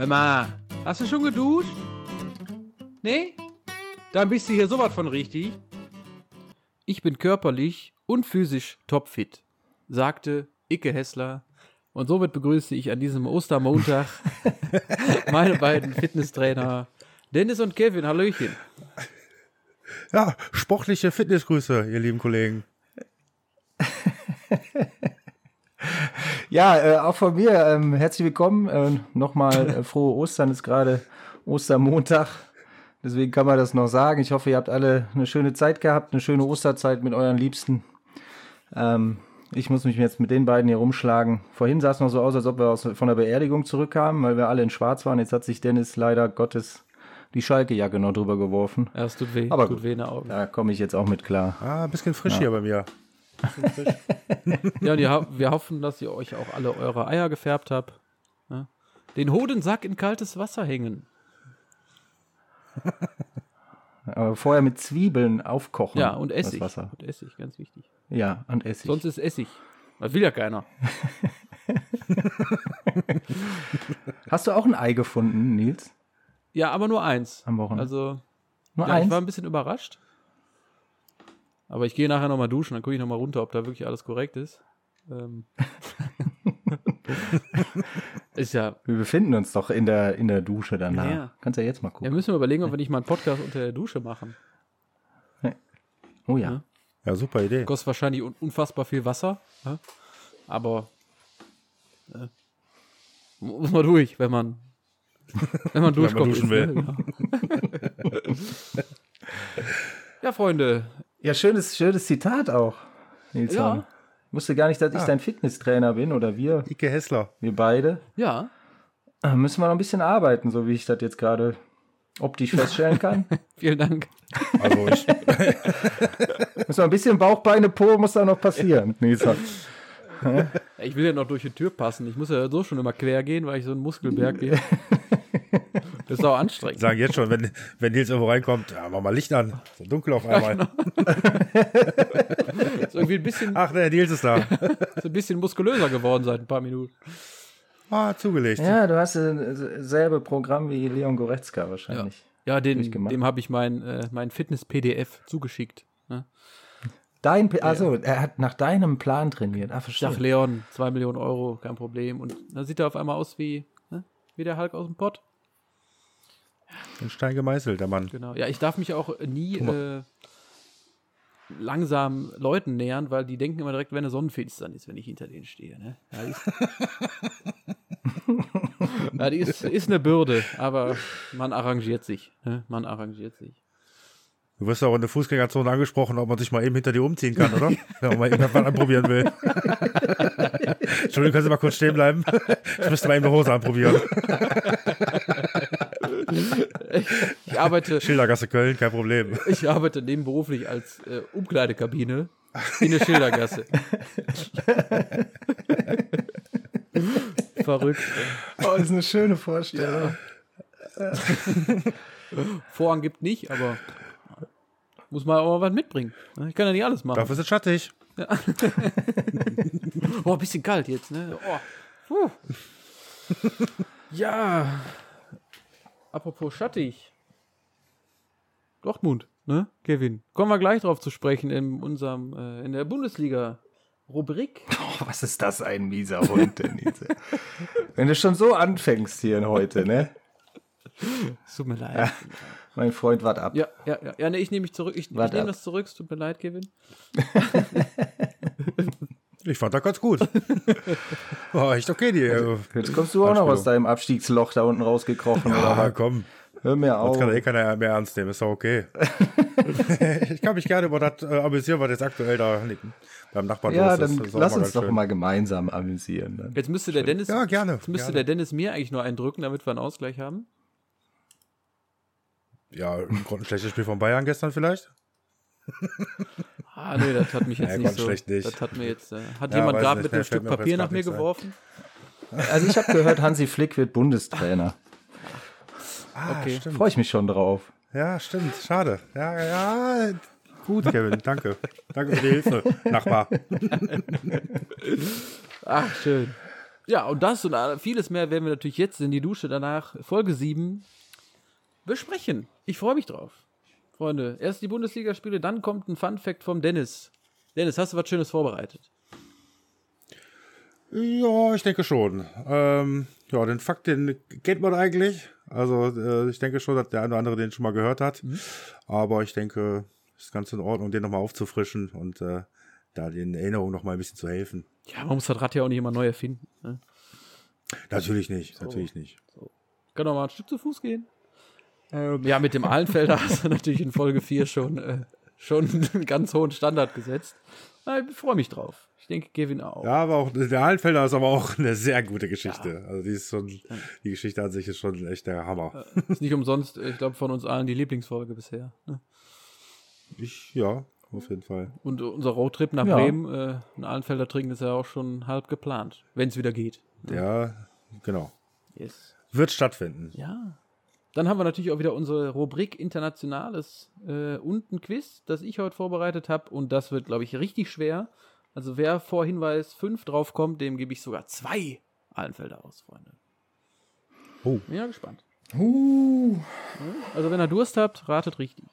Hör mal, hast du schon geduscht? Nee? Dann bist du hier sowas von richtig. Ich bin körperlich und physisch topfit, sagte Icke Hessler. Und somit begrüße ich an diesem Ostermontag meine beiden Fitnesstrainer Dennis und Kevin. Hallöchen. Ja, sportliche Fitnessgrüße, ihr lieben Kollegen. Ja, äh, auch von mir ähm, herzlich willkommen. Äh, Nochmal äh, frohe Ostern ist gerade Ostermontag. Deswegen kann man das noch sagen. Ich hoffe, ihr habt alle eine schöne Zeit gehabt, eine schöne Osterzeit mit euren Liebsten. Ähm, ich muss mich jetzt mit den beiden hier rumschlagen. Vorhin sah es noch so aus, als ob wir aus, von der Beerdigung zurückkamen, weil wir alle in Schwarz waren. Jetzt hat sich Dennis leider Gottes die Schalke-Jacke noch drüber geworfen. Ja, es tut weh. Aber tut gut. weh in den Augen. Da komme ich jetzt auch mit klar. Ah, ein bisschen frisch hier bei mir. Ja, und wir hoffen, dass ihr euch auch alle eure Eier gefärbt habt. Ja? Den Hodensack in kaltes Wasser hängen. Aber vorher mit Zwiebeln aufkochen. Ja, und das Essig. Wasser. Und Essig, ganz wichtig. Ja, und Essig. Sonst ist Essig. Das will ja keiner. Hast du auch ein Ei gefunden, Nils? Ja, aber nur eins. Am Wochenende? Also, Nur ja, ich eins? war ein bisschen überrascht. Aber ich gehe nachher nochmal duschen, dann gucke ich nochmal runter, ob da wirklich alles korrekt ist. Ähm. ist ja, Wir befinden uns doch in der, in der Dusche danach. Ja, ja. Kannst ja jetzt mal ja, gucken. müssen wir überlegen, ob wir nicht mal einen Podcast unter der Dusche machen. oh ja. Ja. Ja, super Idee. Kostet wahrscheinlich un unfassbar viel Wasser. Ja? Aber äh, muss man durch, wenn man wenn man Wenn man durchkommt. duschen ist, ne? ja. ja, Freunde. Ja, schönes, schönes Zitat auch, Nils. Ja. Ich wusste gar nicht, dass ich Ah. dein Fitnesstrainer bin oder wir, Ike Hessler. wir beide. Ja, Da müssen wir noch ein bisschen arbeiten, so wie ich das jetzt gerade optisch feststellen kann. vielen Dank. Also ich, müssen wir ein bisschen Bauchbeine Po muss da noch passieren, Nils. Horn. Ich will ja noch durch die Tür passen. Ich muss ja so schon immer quer gehen, weil ich so ein Muskelberg bin. Das ist auch anstrengend. sagen jetzt schon, wenn, wenn Nils irgendwo reinkommt, ja, mach mal Licht an. So dunkel auf einmal. Ist irgendwie ein bisschen, Ach, der Nils ist da. ist ein bisschen muskulöser geworden seit ein paar Minuten. Ah, zugelegt. Ja, du hast äh, selbe Programm wie Leon Goretzka wahrscheinlich. Ja, den, Durchgemacht. dem habe ich mein, äh, mein Fitness-PDF zugeschickt. Ne? Dein, also er hat nach deinem Plan trainiert. Ah, Ich verstehe. dachte, Leon, 2 Millionen Euro, kein Problem. Und dann sieht er auf einmal aus wie, ne? wie der Hulk aus dem Pott. In Stein gemeißelt, der Mann. Genau. Ja, ich darf mich auch nie äh, langsam Leuten nähern, weil die denken immer direkt, wenn eine Sonnenfinsternis ist, wenn ich hinter denen stehe. Ne? Ja, die ist, ja, die ist, ist eine Bürde, aber man arrangiert sich. Ne? Man arrangiert sich. Du wirst auch in der Fußgängerzone angesprochen, ob man sich mal eben hinter dir umziehen kann, oder? Wenn man mal irgendwas anprobieren will. Entschuldigung, können Sie mal kurz stehen bleiben? Ich müsste mal eben eine Hose anprobieren. Ich arbeite, Schildergasse Köln, kein Problem. ich arbeite nebenberuflich als äh, Umkleidekabine in der Schildergasse. Verrückt. Oh, ist eine schöne Vorstellung. Vorhang gibt nicht, aber muss man auch mal was mitbringen. Ich kann ja nicht alles machen. Dafür ist es schattig. Oh, ein bisschen kalt jetzt, ne? Oh. Puh. ja. Apropos schattig. Dortmund, ne, Kevin? Kommen wir gleich drauf zu sprechen in unserem, äh, in der Bundesliga-Rubrik. Oh, was ist das ein mieser Hund, denn diese? Wenn du schon so anfängst hier heute, ne? Es tut mir leid. Mein Freund, wart ab. Ja, ja, ja. Ja, ne, ich nehme mich zurück. Ich, ich nehme das zurück. Es tut mir leid, Kevin. Ich fand das ganz gut. War echt okay, die. Äh, Jetzt kommst du auch noch aus deinem Abstiegsloch da unten rausgekrochen. oder ah, was? komm. Hör mir Das auf. kann ja eh keiner mehr ernst nehmen, ist doch okay. ich kann mich gerne über das äh, amüsieren, was jetzt aktuell da liegen, beim Nachbarn Ja, los ist. dann lass uns doch schön. mal gemeinsam amüsieren. Ne? Jetzt müsste der Dennis, Ja, gerne. jetzt müsste gerne. der Dennis mir eigentlich nur eindrücken, damit wir einen Ausgleich haben. Ja, ein schlechtes Spiel von Bayern gestern vielleicht. Ah, nee, das hat mich jetzt Ja, nicht ganz so. schlecht nicht. Das hat mir jetzt. Äh, hat Ja, jemand gerade mit einem Stück Papier nach mir geworfen? Also ich habe gehört, Hansi Flick wird Bundestrainer. Ah, Okay. stimmt. Freue ich mich schon drauf. Ja, stimmt. Schade. Ja, ja. Gut, Kevin, danke. Danke für die Hilfe, Nachbar. Ach, schön. Ja, und das und vieles mehr werden wir natürlich jetzt in die Dusche danach, Folge 7, besprechen. Ich freue mich drauf. Freunde, erst die Bundesligaspiele, dann kommt ein Fun-Fact vom Dennis. Dennis, hast du was Schönes vorbereitet? Ja, ich denke schon. Ähm, ja, den Fakt, den kennt man eigentlich. Also äh, ich denke schon, dass der eine oder andere den schon mal gehört hat. Mhm. Aber ich denke, es ist ganz in Ordnung, den nochmal aufzufrischen und äh, da den Erinnerungen nochmal ein bisschen zu helfen. Ja, man muss das Rad ja auch nicht immer neu erfinden. Ne? Natürlich nicht, so. natürlich nicht. So. Kann doch mal ein Stück zu Fuß gehen. Ähm, ja, mit dem Ahlenfelder hast du natürlich in Folge 4 schon, äh, schon einen ganz hohen Standard gesetzt. Ich freue mich drauf. Ich denke, Kevin auch. Ja, aber auch der Ahlenfelder ist aber auch eine sehr gute Geschichte. Ja. Also die ist schon, die Geschichte an sich ist schon echt der Hammer. Ist nicht umsonst, ich glaube, von uns allen die Lieblingsfolge bisher. Ne? Ich, ja, auf jeden Fall. Und unser Roadtrip nach ja. Bremen, äh, ein Ahlenfelder trinken, ist ja auch schon halb geplant, wenn es wieder geht. Ne? Ja, genau. Yes. Wird stattfinden. Ja. Dann haben wir natürlich auch wieder unsere Rubrik Internationales äh, und ein Quiz, das ich heute vorbereitet habe. Und das wird, glaube ich, richtig schwer. Also wer vor Hinweis 5 drauf kommt, dem gebe ich sogar zwei Allenfelder aus, Freunde. Oh. Bin ja gespannt. Uh. Also wenn ihr Durst habt, ratet richtig.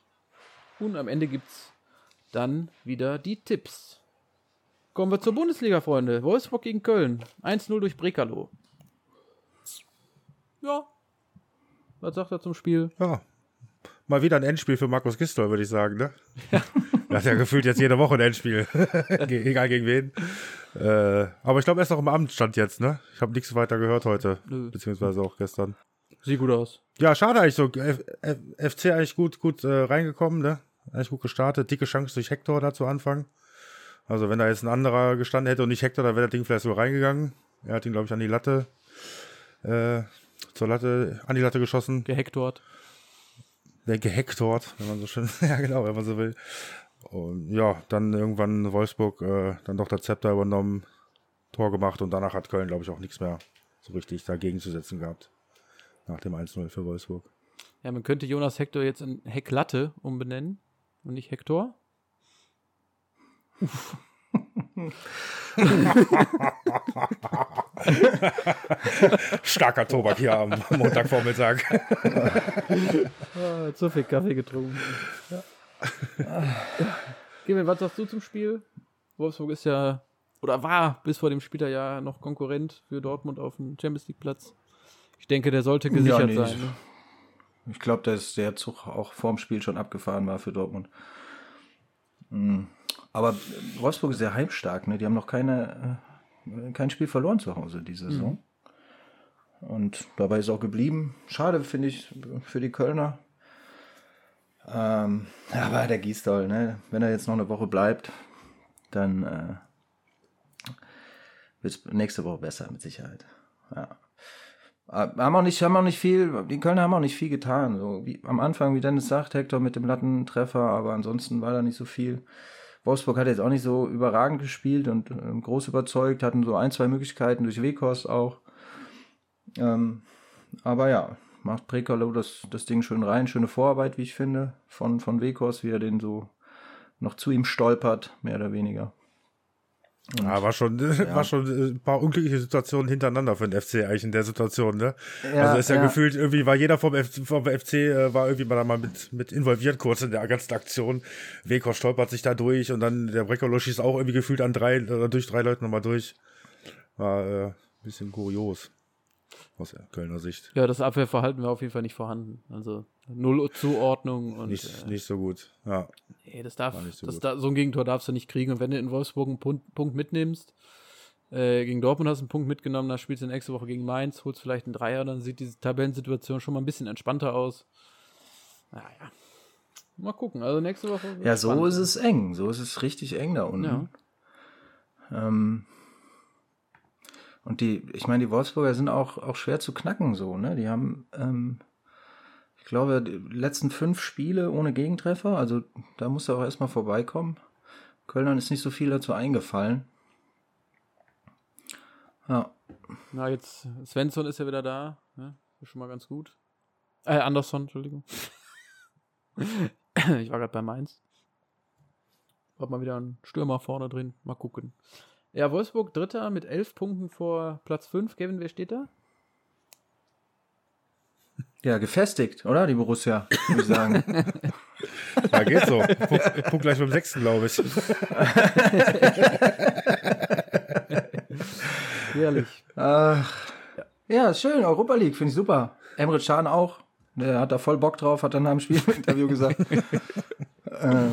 Und am Ende gibt es dann wieder die Tipps. Kommen wir zur Bundesliga, Freunde. Wolfsburg gegen Köln. 1-0 durch Brekalo. Ja, was sagt er zum Spiel? Ja. Mal wieder ein Endspiel für Markus Gistol, würde ich sagen, ne? Ja. er hat ja gefühlt jetzt jede Woche ein Endspiel. Egal gegen wen. Äh, aber ich glaube, er ist noch im Amtsstand jetzt, ne? Ich habe nichts weiter gehört heute. Nö. Beziehungsweise auch gestern. Sieht gut aus. Ja, schade eigentlich so. F F FC eigentlich gut, gut äh, reingekommen, ne? Eigentlich gut gestartet. Dicke Chance durch Hector da zu Anfang. Also, wenn da jetzt ein anderer gestanden hätte und nicht Hector, dann wäre das Ding vielleicht so reingegangen. Er hat ihn, glaube ich, an die Latte. Äh, zur Latte, an die Latte geschossen. Gehektort. Der gehektort, wenn man so schön, ja genau, wenn man so will. Und ja, dann irgendwann Wolfsburg äh, dann doch das Zepter übernommen, Tor gemacht und danach hat Köln, glaube ich, auch nichts mehr so richtig dagegen zu setzen gehabt. Nach dem 1-0 für Wolfsburg. Ja, man könnte Jonas Hector jetzt in Hecklatte umbenennen und nicht Hector. Uff. Starker Tobak hier am Montagvormittag. oh, zu viel Kaffee getrunken. Ja. Kevin, was sagst du zum Spiel? Wolfsburg ist ja, oder war bis vor dem Spieltag ja noch Konkurrent für Dortmund auf dem Champions League Platz. Ich denke, der sollte gesichert ja, nee, sein. Ne? Ich glaube, dass der Zug auch vorm Spiel schon abgefahren war für Dortmund. Mhm. Aber Wolfsburg ist sehr heimstark, ne? Die haben noch keine, äh, kein Spiel verloren zu Hause diese mhm. Saison. Mhm. Und dabei ist auch geblieben. Schade, finde ich, für die Kölner. Ähm, aber der Giesdoll, ne? Wenn er jetzt noch eine Woche bleibt, dann äh, wird es nächste Woche besser, mit Sicherheit. Ja. Äh, haben auch nicht, haben auch nicht viel, die Kölner haben auch nicht viel getan. So wie am Anfang, wie Dennis sagt, Hector mit dem Lattentreffer, aber ansonsten war da nicht so viel. Wolfsburg hat jetzt auch nicht so überragend gespielt und äh, groß überzeugt, hatten so ein, zwei Möglichkeiten durch Weghorst auch. Ähm, aber ja, macht Prekalo das, das Ding schön rein. Schöne Vorarbeit, wie ich finde, von, von Weghorst, wie er den so noch zu ihm stolpert, mehr oder weniger. Und, ja, war schon, ja. war schon äh, ein paar unglückliche Situationen hintereinander für den FC eigentlich in der Situation, ne? Ja, also ist ja, ja, gefühlt, irgendwie war jeder vom, F vom FC, äh, war irgendwie mal, mal mit, mit involviert kurz in der ganzen Aktion. Wekor stolpert sich da durch und dann der Brekolo schießt auch irgendwie gefühlt an drei, oder durch drei Leute nochmal durch. War äh, ein bisschen kurios aus Kölner Sicht. Ja, das Abwehrverhalten war auf jeden Fall nicht vorhanden. Also null Zuordnung und nicht, äh, nicht so gut. Ja. Nee, das darf, so, das da, so ein Gegentor darfst du nicht kriegen. Und wenn du in Wolfsburg einen Punkt, Punkt mitnimmst, äh, gegen Dortmund hast du einen Punkt mitgenommen, dann spielst du nächste Woche gegen Mainz, holst vielleicht einen Dreier, dann sieht diese Tabellensituation schon mal ein bisschen entspannter aus. Naja. Mal gucken. Also nächste Woche. Ja, so spannend. ist es eng. So ist es richtig eng da unten. Ja. Ähm, und die, ich meine, die Wolfsburger sind auch, auch schwer zu knacken so, ne? Die haben, ähm, ich glaube, die letzten fünf Spiele ohne Gegentreffer, also da muss er auch erstmal vorbeikommen. Kölnern ist nicht so viel dazu eingefallen. Ja. Na, jetzt, Svensson ist ja wieder da, ne? Ist schon mal ganz gut. Äh, Andersson, Entschuldigung. ich war gerade bei Mainz. Hab mal wieder einen Stürmer vorne drin. Mal gucken. Ja, Wolfsburg Dritter mit elf Punkten vor Platz 5. Kevin, wer steht da? Ja, gefestigt, oder? Die Borussia, würde ich sagen. ja, geht so. Punkt, Punkt gleich beim sechsten, glaube ich. Herrlich. Ach, ja, schön. Europa League, finde ich super. Emre Can auch. Der hat da voll Bock drauf, hat dann nach dem Spiel im Interview gesagt. äh,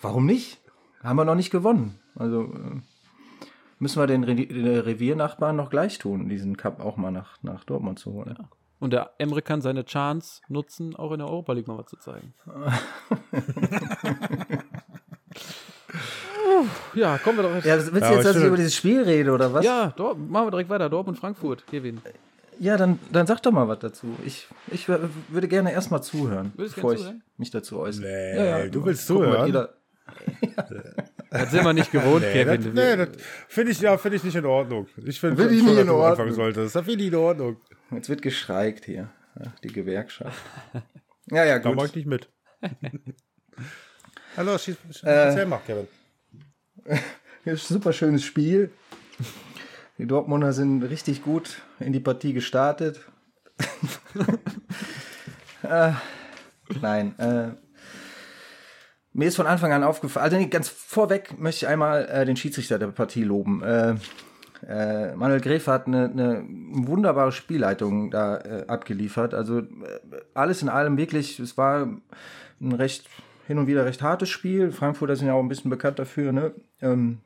warum nicht? Haben wir noch nicht gewonnen. Also äh, müssen wir den, Re den Reviernachbarn noch gleich tun, diesen Cup auch mal nach, nach Dortmund zu holen. Ja. Und der Emre kann seine Chance nutzen, auch in der Europa League mal was zu zeigen. ja, kommen wir doch jetzt. Ja, willst du ja, jetzt, dass ich über dieses Spiel rede, oder was? Ja, Dort, machen wir direkt weiter. Dortmund, Frankfurt, Kevin. Ja, dann, dann sag doch mal was dazu. Ich, ich würde gerne erstmal zuhören, Würdest bevor ich zuhören? mich dazu äußere. Nee, ja, ja, du willst zuhören. Mal, das sind wir nicht gewohnt, nee, Kevin. Das, nee, das finde ich, ja, find ich nicht in Ordnung. Ich finde, find ich nicht in Ordnung. anfangen solltest. Das finde ich in Ordnung. Jetzt wird geschreikt hier. Die Gewerkschaft. Ja, ja, gut. Da mag ich nicht mit. Hallo, schieß, schieß, äh, mal, Kevin. Super schönes Spiel. Die Dortmunder sind richtig gut in die Partie gestartet. äh, nein, äh, mir ist von Anfang an aufgefallen, also ganz vorweg möchte ich einmal äh, den Schiedsrichter der Partie loben. Äh, äh, Manuel Gräf hat eine, eine wunderbare Spielleitung da äh, abgeliefert. Also äh, alles in allem wirklich, es war ein recht hin und wieder recht hartes Spiel. Frankfurter sind ja auch ein bisschen bekannt dafür, ne? Ähm,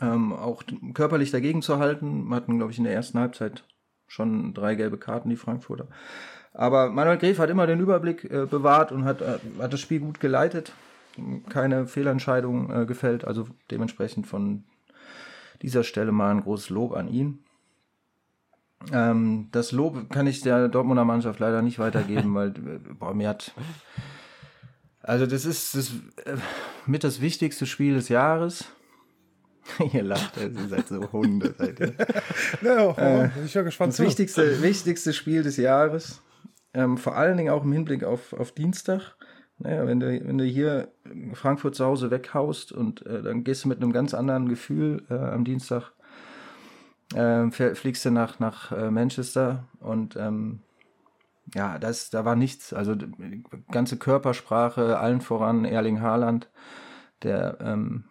ähm, auch körperlich dagegen zu halten. Wir hatten, glaube ich, in der ersten Halbzeit schon drei gelbe Karten, die Frankfurter. Aber Manuel Gref hat immer den Überblick äh, bewahrt und hat, äh, hat das Spiel gut geleitet. Keine Fehlentscheidung äh, gefällt. Also dementsprechend von dieser Stelle mal ein großes Lob an ihn. Ähm, das Lob kann ich der Dortmunder Mannschaft leider nicht weitergeben, weil äh, boah, mir hat. Also, das ist das, äh, mit das wichtigste Spiel des Jahres. ihr lacht, ihr seid so Hunde. Seid ihr. ja, äh, ich bin gespannt. Das wichtigste, wichtigste Spiel des Jahres. Ähm, vor allen Dingen auch im Hinblick auf, auf Dienstag. Naja, wenn du, wenn du hier Frankfurt zu Hause weghaust und äh, dann gehst du mit einem ganz anderen Gefühl äh, am Dienstag, äh, fliegst du nach, nach äh, Manchester und ähm, ja, das, da war nichts. Also ganze Körpersprache, allen voran Erling Haaland, der ähm,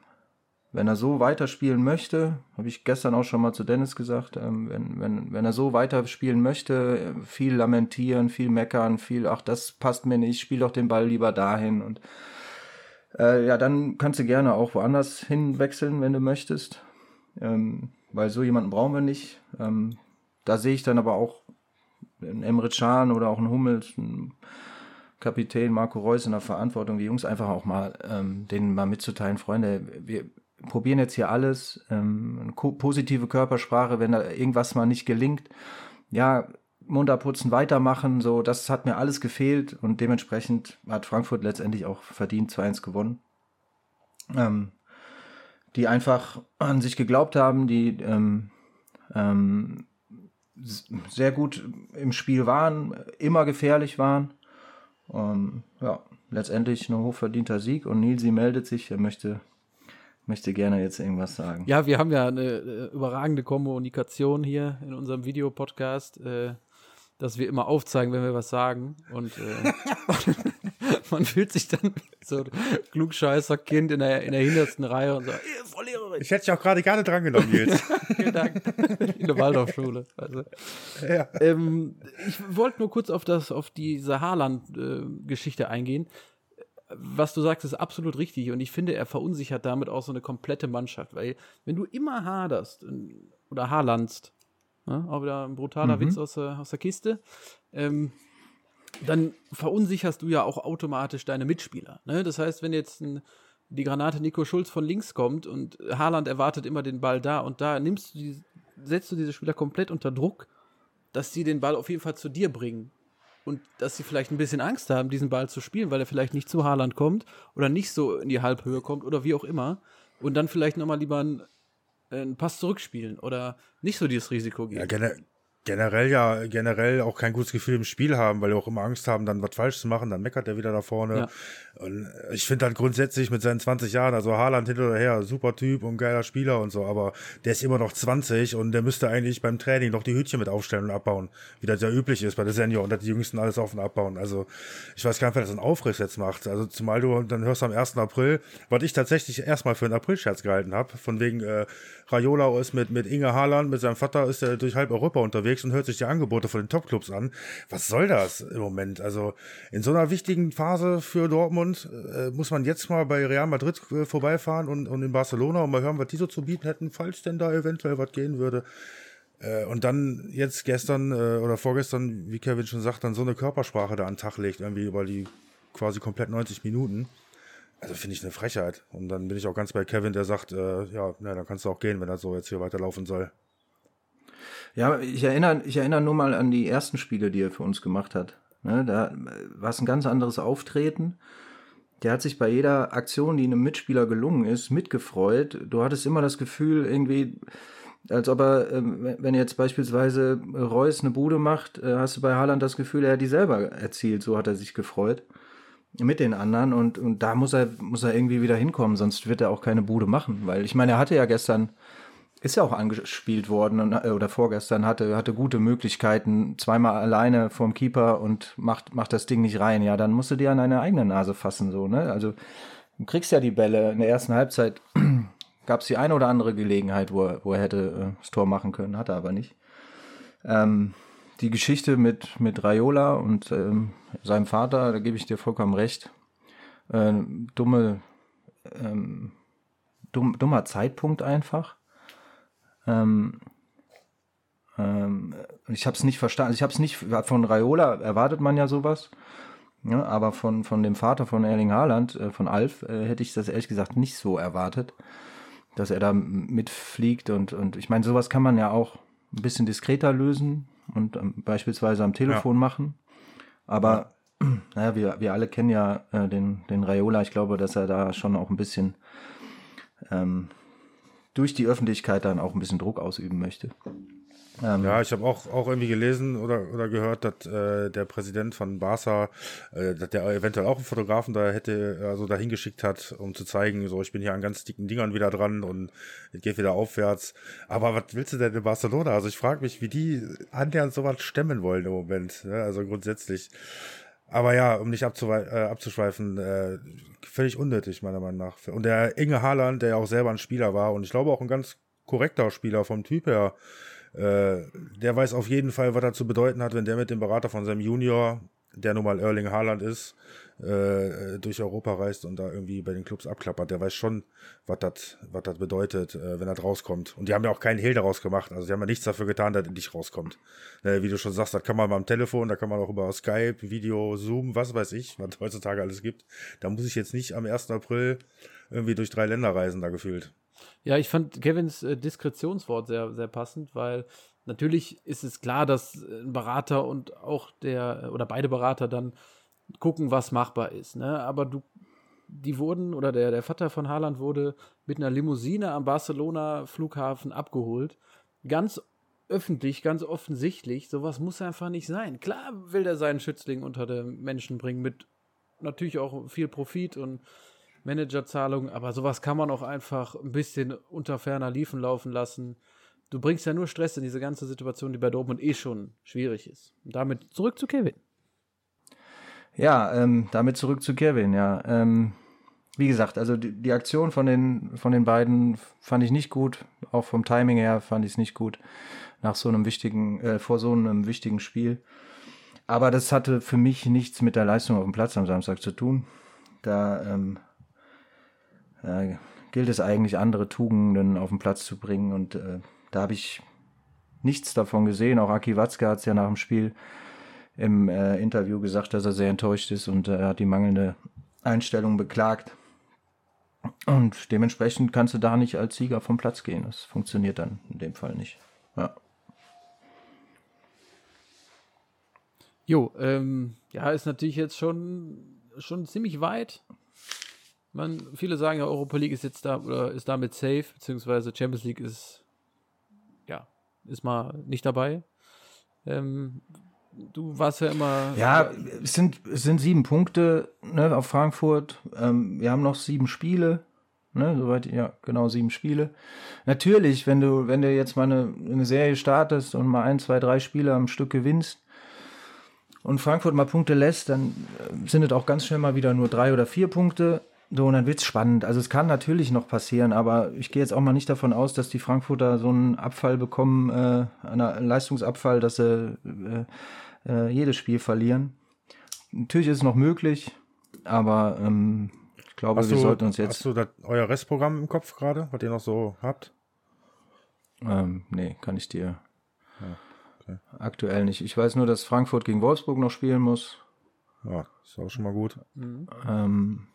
wenn er so weiterspielen möchte, habe ich gestern auch schon mal zu Dennis gesagt, ähm, wenn, wenn, wenn er so weiterspielen möchte, viel lamentieren, viel meckern, viel, ach, das passt mir nicht, spiel doch den Ball lieber dahin und äh, ja, dann kannst du gerne auch woanders hinwechseln, wenn du möchtest, ähm, weil so jemanden brauchen wir nicht. Ähm, da sehe ich dann aber auch einen Emre Can oder auch einen Hummels, einen Kapitän Marco Reus in der Verantwortung, die Jungs einfach auch mal, ähm, denen mal mitzuteilen, Freunde, wir, probieren jetzt hier alles, ähm, positive Körpersprache, wenn da irgendwas mal nicht gelingt, ja, Mund abputzen, weitermachen, so, das hat mir alles gefehlt und dementsprechend hat Frankfurt letztendlich auch verdient 2-1 gewonnen. Ähm, die einfach an sich geglaubt haben, die ähm, ähm, sehr gut im Spiel waren, immer gefährlich waren. Ähm, ja, letztendlich ein hochverdienter Sieg und Nilsi meldet sich, er möchte möchte gerne jetzt irgendwas sagen. Ja, wir haben ja eine äh, überragende Kommunikation hier in unserem Videopodcast, äh, dass wir immer aufzeigen, wenn wir was sagen. Und äh, man fühlt sich dann so klugscheißer Kind in der, in der hintersten Reihe und so, Frau Lehrerin. Ich hätte dich auch gerade gerne drangenommen, Nils. Vielen Dank. In der Waldorfschule. Also. Ja. Ähm, ich wollte nur kurz auf, das, auf diese Haarland-Geschichte äh, eingehen was du sagst, ist absolut richtig. Und ich finde, er verunsichert damit auch so eine komplette Mannschaft. Weil, wenn du immer haderst oder haarlandst, ne, auch wieder ein brutaler mhm. Witz aus der, aus der Kiste, ähm, dann verunsicherst du ja auch automatisch deine Mitspieler. Ne? Das heißt, wenn jetzt ein, die Granate Nico Schulz von links kommt und Haaland erwartet immer den Ball da und da, nimmst du die, setzt du diese Spieler komplett unter Druck, dass sie den Ball auf jeden Fall zu dir bringen und dass sie vielleicht ein bisschen Angst haben, diesen Ball zu spielen, weil er vielleicht nicht zu Haaland kommt oder nicht so in die Halbhöhe kommt oder wie auch immer und dann vielleicht nochmal lieber einen, einen, Pass zurückspielen oder nicht so dieses Risiko gehen. Ja, generell ja, generell auch kein gutes Gefühl im Spiel haben, weil die auch immer Angst haben, dann was falsch zu machen, dann meckert er wieder da vorne. Ja. Und ich finde dann grundsätzlich mit seinen 20 Jahren, also Haaland hinter oder her, super Typ und geiler Spieler und so, aber der ist immer noch 20 und der müsste eigentlich beim Training noch die Hütchen mit aufstellen und abbauen, wie das ja üblich ist bei der Senior und dass die Jüngsten alles auf und abbauen. Also ich weiß gar nicht, wer das einen Aufriss jetzt macht. Also zumal du dann hörst am 1. April, was ich tatsächlich erstmal für einen April-Scherz gehalten habe, von wegen äh, Raiola ist mit, mit Inge Haaland, mit seinem Vater ist er durch halb Europa unterwegs und hört sich die Angebote von den Topclubs an. Was soll das im Moment? Also in so einer wichtigen Phase für Dortmund äh, muss man jetzt mal bei Real Madrid äh, vorbeifahren und, und in Barcelona und mal hören, was die so zu bieten hätten, falls denn da eventuell was gehen würde. Äh, und dann jetzt gestern äh, oder vorgestern, wie Kevin schon sagt, dann so eine Körpersprache da an den Tag legt, irgendwie über die quasi komplett 90 Minuten. Also finde ich eine Frechheit. Und dann bin ich auch ganz bei Kevin, der sagt, äh, ja, na, dann kannst du auch gehen, wenn das so jetzt hier weiterlaufen soll. Ja, ich erinnere, ich erinnere nur mal an die ersten Spiele, die er für uns gemacht hat. Ne, da war es ein ganz anderes Auftreten. Der hat sich bei jeder Aktion, die einem Mitspieler gelungen ist, mitgefreut. Du hattest immer das Gefühl, irgendwie, als ob er, ähm, wenn jetzt beispielsweise Reus eine Bude macht, äh, hast du bei Haaland das Gefühl, er hat die selber erzielt. So hat er sich gefreut mit den anderen und, und da muss er, muss er irgendwie wieder hinkommen, sonst wird er auch keine Bude machen, weil ich meine, er hatte ja gestern ist ja auch angespielt worden äh, oder vorgestern hatte, hatte gute Möglichkeiten, zweimal alleine vorm Keeper und macht, macht das Ding nicht rein. Ja, dann musst du dir an deine eigene Nase fassen, so, ne? Also, du kriegst ja die Bälle. In der ersten Halbzeit gab es die eine oder andere Gelegenheit, wo er, wo er hätte äh, das Tor machen können, hat er aber nicht. Ähm, die Geschichte mit, mit Raiola und ähm, seinem Vater, da gebe ich dir vollkommen recht. Äh, dumme, ähm, dumm, dummer Zeitpunkt einfach. Ähm, ähm, ich habe es nicht verstanden. Ich habe es nicht von Raiola erwartet man ja sowas. Ja, aber von, von dem Vater von Erling Haaland, äh, von Alf, äh, hätte ich das ehrlich gesagt nicht so erwartet, dass er da mitfliegt. Und, und ich meine, sowas kann man ja auch ein bisschen diskreter lösen und ähm, beispielsweise am Telefon ja. machen. Aber ja. naja, wir, wir alle kennen ja äh, den, den Raiola. Ich glaube, dass er da schon auch ein bisschen ähm, durch die Öffentlichkeit dann auch ein bisschen Druck ausüben möchte. Ähm, ja, ich habe auch, auch irgendwie gelesen oder, oder gehört, dass äh, der Präsident von Barca, äh, dass der eventuell auch einen Fotografen da hätte, also dahin geschickt hat, um zu zeigen, so ich bin hier an ganz dicken Dingern wieder dran und es geht wieder aufwärts. Aber was willst du denn in Barcelona? Also ich frage mich, wie die annähernd sowas stemmen wollen im Moment. Ne? Also grundsätzlich. Aber ja, um nicht äh, abzuschweifen, äh, völlig unnötig, meiner Meinung nach. Und der Inge Haaland, der ja auch selber ein Spieler war und ich glaube auch ein ganz korrekter Spieler vom Typ her, äh, der weiß auf jeden Fall, was er zu bedeuten hat, wenn der mit dem Berater von seinem Junior, der nun mal Erling Haaland ist, äh, durch Europa reist und da irgendwie bei den Clubs abklappert. Der weiß schon, was das bedeutet, äh, wenn er rauskommt. Und die haben ja auch keinen Hehl daraus gemacht. Also die haben ja nichts dafür getan, dass er nicht rauskommt. Äh, wie du schon sagst, das kann man beim Telefon, da kann man auch über Skype, Video, Zoom, was weiß ich, was heutzutage alles gibt. Da muss ich jetzt nicht am 1. April irgendwie durch drei Länder reisen, da gefühlt. Ja, ich fand Kevins äh, Diskretionswort sehr, sehr passend, weil natürlich ist es klar, dass ein Berater und auch der oder beide Berater dann gucken, was machbar ist. Ne? Aber du, die wurden, oder der, der Vater von Haaland wurde mit einer Limousine am Barcelona Flughafen abgeholt. Ganz öffentlich, ganz offensichtlich. Sowas muss einfach nicht sein. Klar will er seinen Schützling unter den Menschen bringen, mit natürlich auch viel Profit und Managerzahlungen, aber sowas kann man auch einfach ein bisschen unter ferner Liefen laufen lassen. Du bringst ja nur Stress in diese ganze Situation, die bei Dortmund eh schon schwierig ist. Und damit zurück zu Kevin. Ja, ähm, damit zurück zu Kevin, ja. Ähm, wie gesagt, also die, die, Aktion von den, von den beiden fand ich nicht gut. Auch vom Timing her fand ich es nicht gut. Nach so einem wichtigen, äh, vor so einem wichtigen Spiel. Aber das hatte für mich nichts mit der Leistung auf dem Platz am Samstag zu tun. Da ähm, äh, gilt es eigentlich, andere Tugenden auf den Platz zu bringen. Und äh, da habe ich nichts davon gesehen. Auch Aki Watzke hat es ja nach dem Spiel im äh, Interview gesagt, dass er sehr enttäuscht ist und er hat die mangelnde Einstellung beklagt. Und dementsprechend kannst du da nicht als Sieger vom Platz gehen. Das funktioniert dann in dem Fall nicht. Ja. Jo, ähm, ja, ist natürlich jetzt schon, schon ziemlich weit. Man, viele sagen ja, Europa League ist jetzt da oder ist damit safe, beziehungsweise Champions League ist ja, ist mal nicht dabei. Ähm, du warst ja immer. Ja, es sind, es sind sieben Punkte ne, auf Frankfurt. Ähm, wir haben noch sieben Spiele. Ne, soweit, ja, genau, sieben Spiele. Natürlich, wenn du, wenn du jetzt mal eine, eine Serie startest und mal ein, zwei, drei Spiele am Stück gewinnst und Frankfurt mal Punkte lässt, dann äh, sind es auch ganz schnell mal wieder nur drei oder vier Punkte. So, und dann wird es spannend. Also es kann natürlich noch passieren, aber ich gehe jetzt auch mal nicht davon aus, dass die Frankfurter so einen Abfall bekommen, äh, einen Leistungsabfall, dass sie äh, äh, jedes Spiel verlieren. Natürlich ist es noch möglich, aber ähm, ich glaube, hast wir du, sollten uns jetzt. Hast du das, euer Restprogramm im Kopf gerade, was ihr noch so habt? Ähm, nee, kann ich dir ja, okay. aktuell nicht. Ich weiß nur, dass Frankfurt gegen Wolfsburg noch spielen muss. Ja, ist auch schon mal gut. Mhm. Ähm,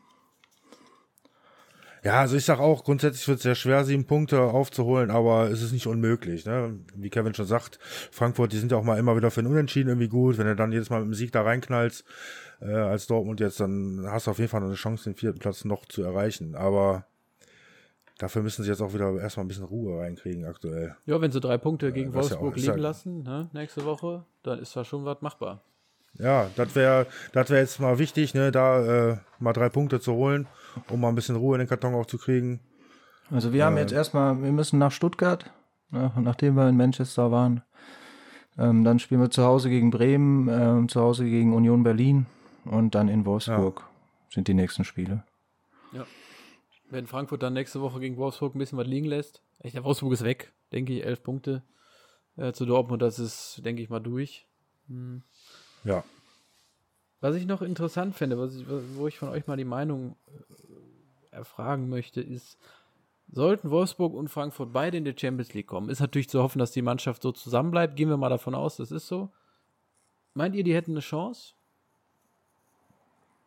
ja, also ich sag auch, grundsätzlich wird es sehr schwer, sieben Punkte aufzuholen, aber es ist nicht unmöglich. Ne? Wie Kevin schon sagt, Frankfurt, die sind ja auch mal immer wieder für einen Unentschieden irgendwie gut. Wenn du dann jedes Mal mit dem Sieg da reinknallst, äh, als Dortmund jetzt, dann hast du auf jeden Fall eine Chance, den vierten Platz noch zu erreichen. Aber dafür müssen sie jetzt auch wieder erstmal ein bisschen Ruhe reinkriegen aktuell. Ja, wenn sie drei Punkte gegen äh, Wolfsburg ja liegen lassen, ne, nächste Woche, dann ist da schon was machbar. Ja, das wäre das wär jetzt mal wichtig, ne, da äh, mal drei Punkte zu holen um mal ein bisschen Ruhe in den Karton auch zu kriegen. Also wir haben jetzt erstmal, wir müssen nach Stuttgart, ne, nachdem wir in Manchester waren. Ähm, dann spielen wir zu Hause gegen Bremen, ähm, zu Hause gegen Union Berlin und dann in Wolfsburg ja. sind die nächsten Spiele. Ja. Wenn Frankfurt dann nächste Woche gegen Wolfsburg ein bisschen was liegen lässt, echt, der Wolfsburg ist weg, denke ich, elf Punkte äh, zu Dortmund, das ist, denke ich mal, durch. Hm. Ja. Was ich noch interessant finde, was ich, wo ich von euch mal die Meinung äh, erfragen möchte, ist, sollten Wolfsburg und Frankfurt beide in die Champions League kommen, ist natürlich zu hoffen, dass die Mannschaft so zusammenbleibt. Gehen wir mal davon aus, das ist so. Meint ihr, die hätten eine Chance?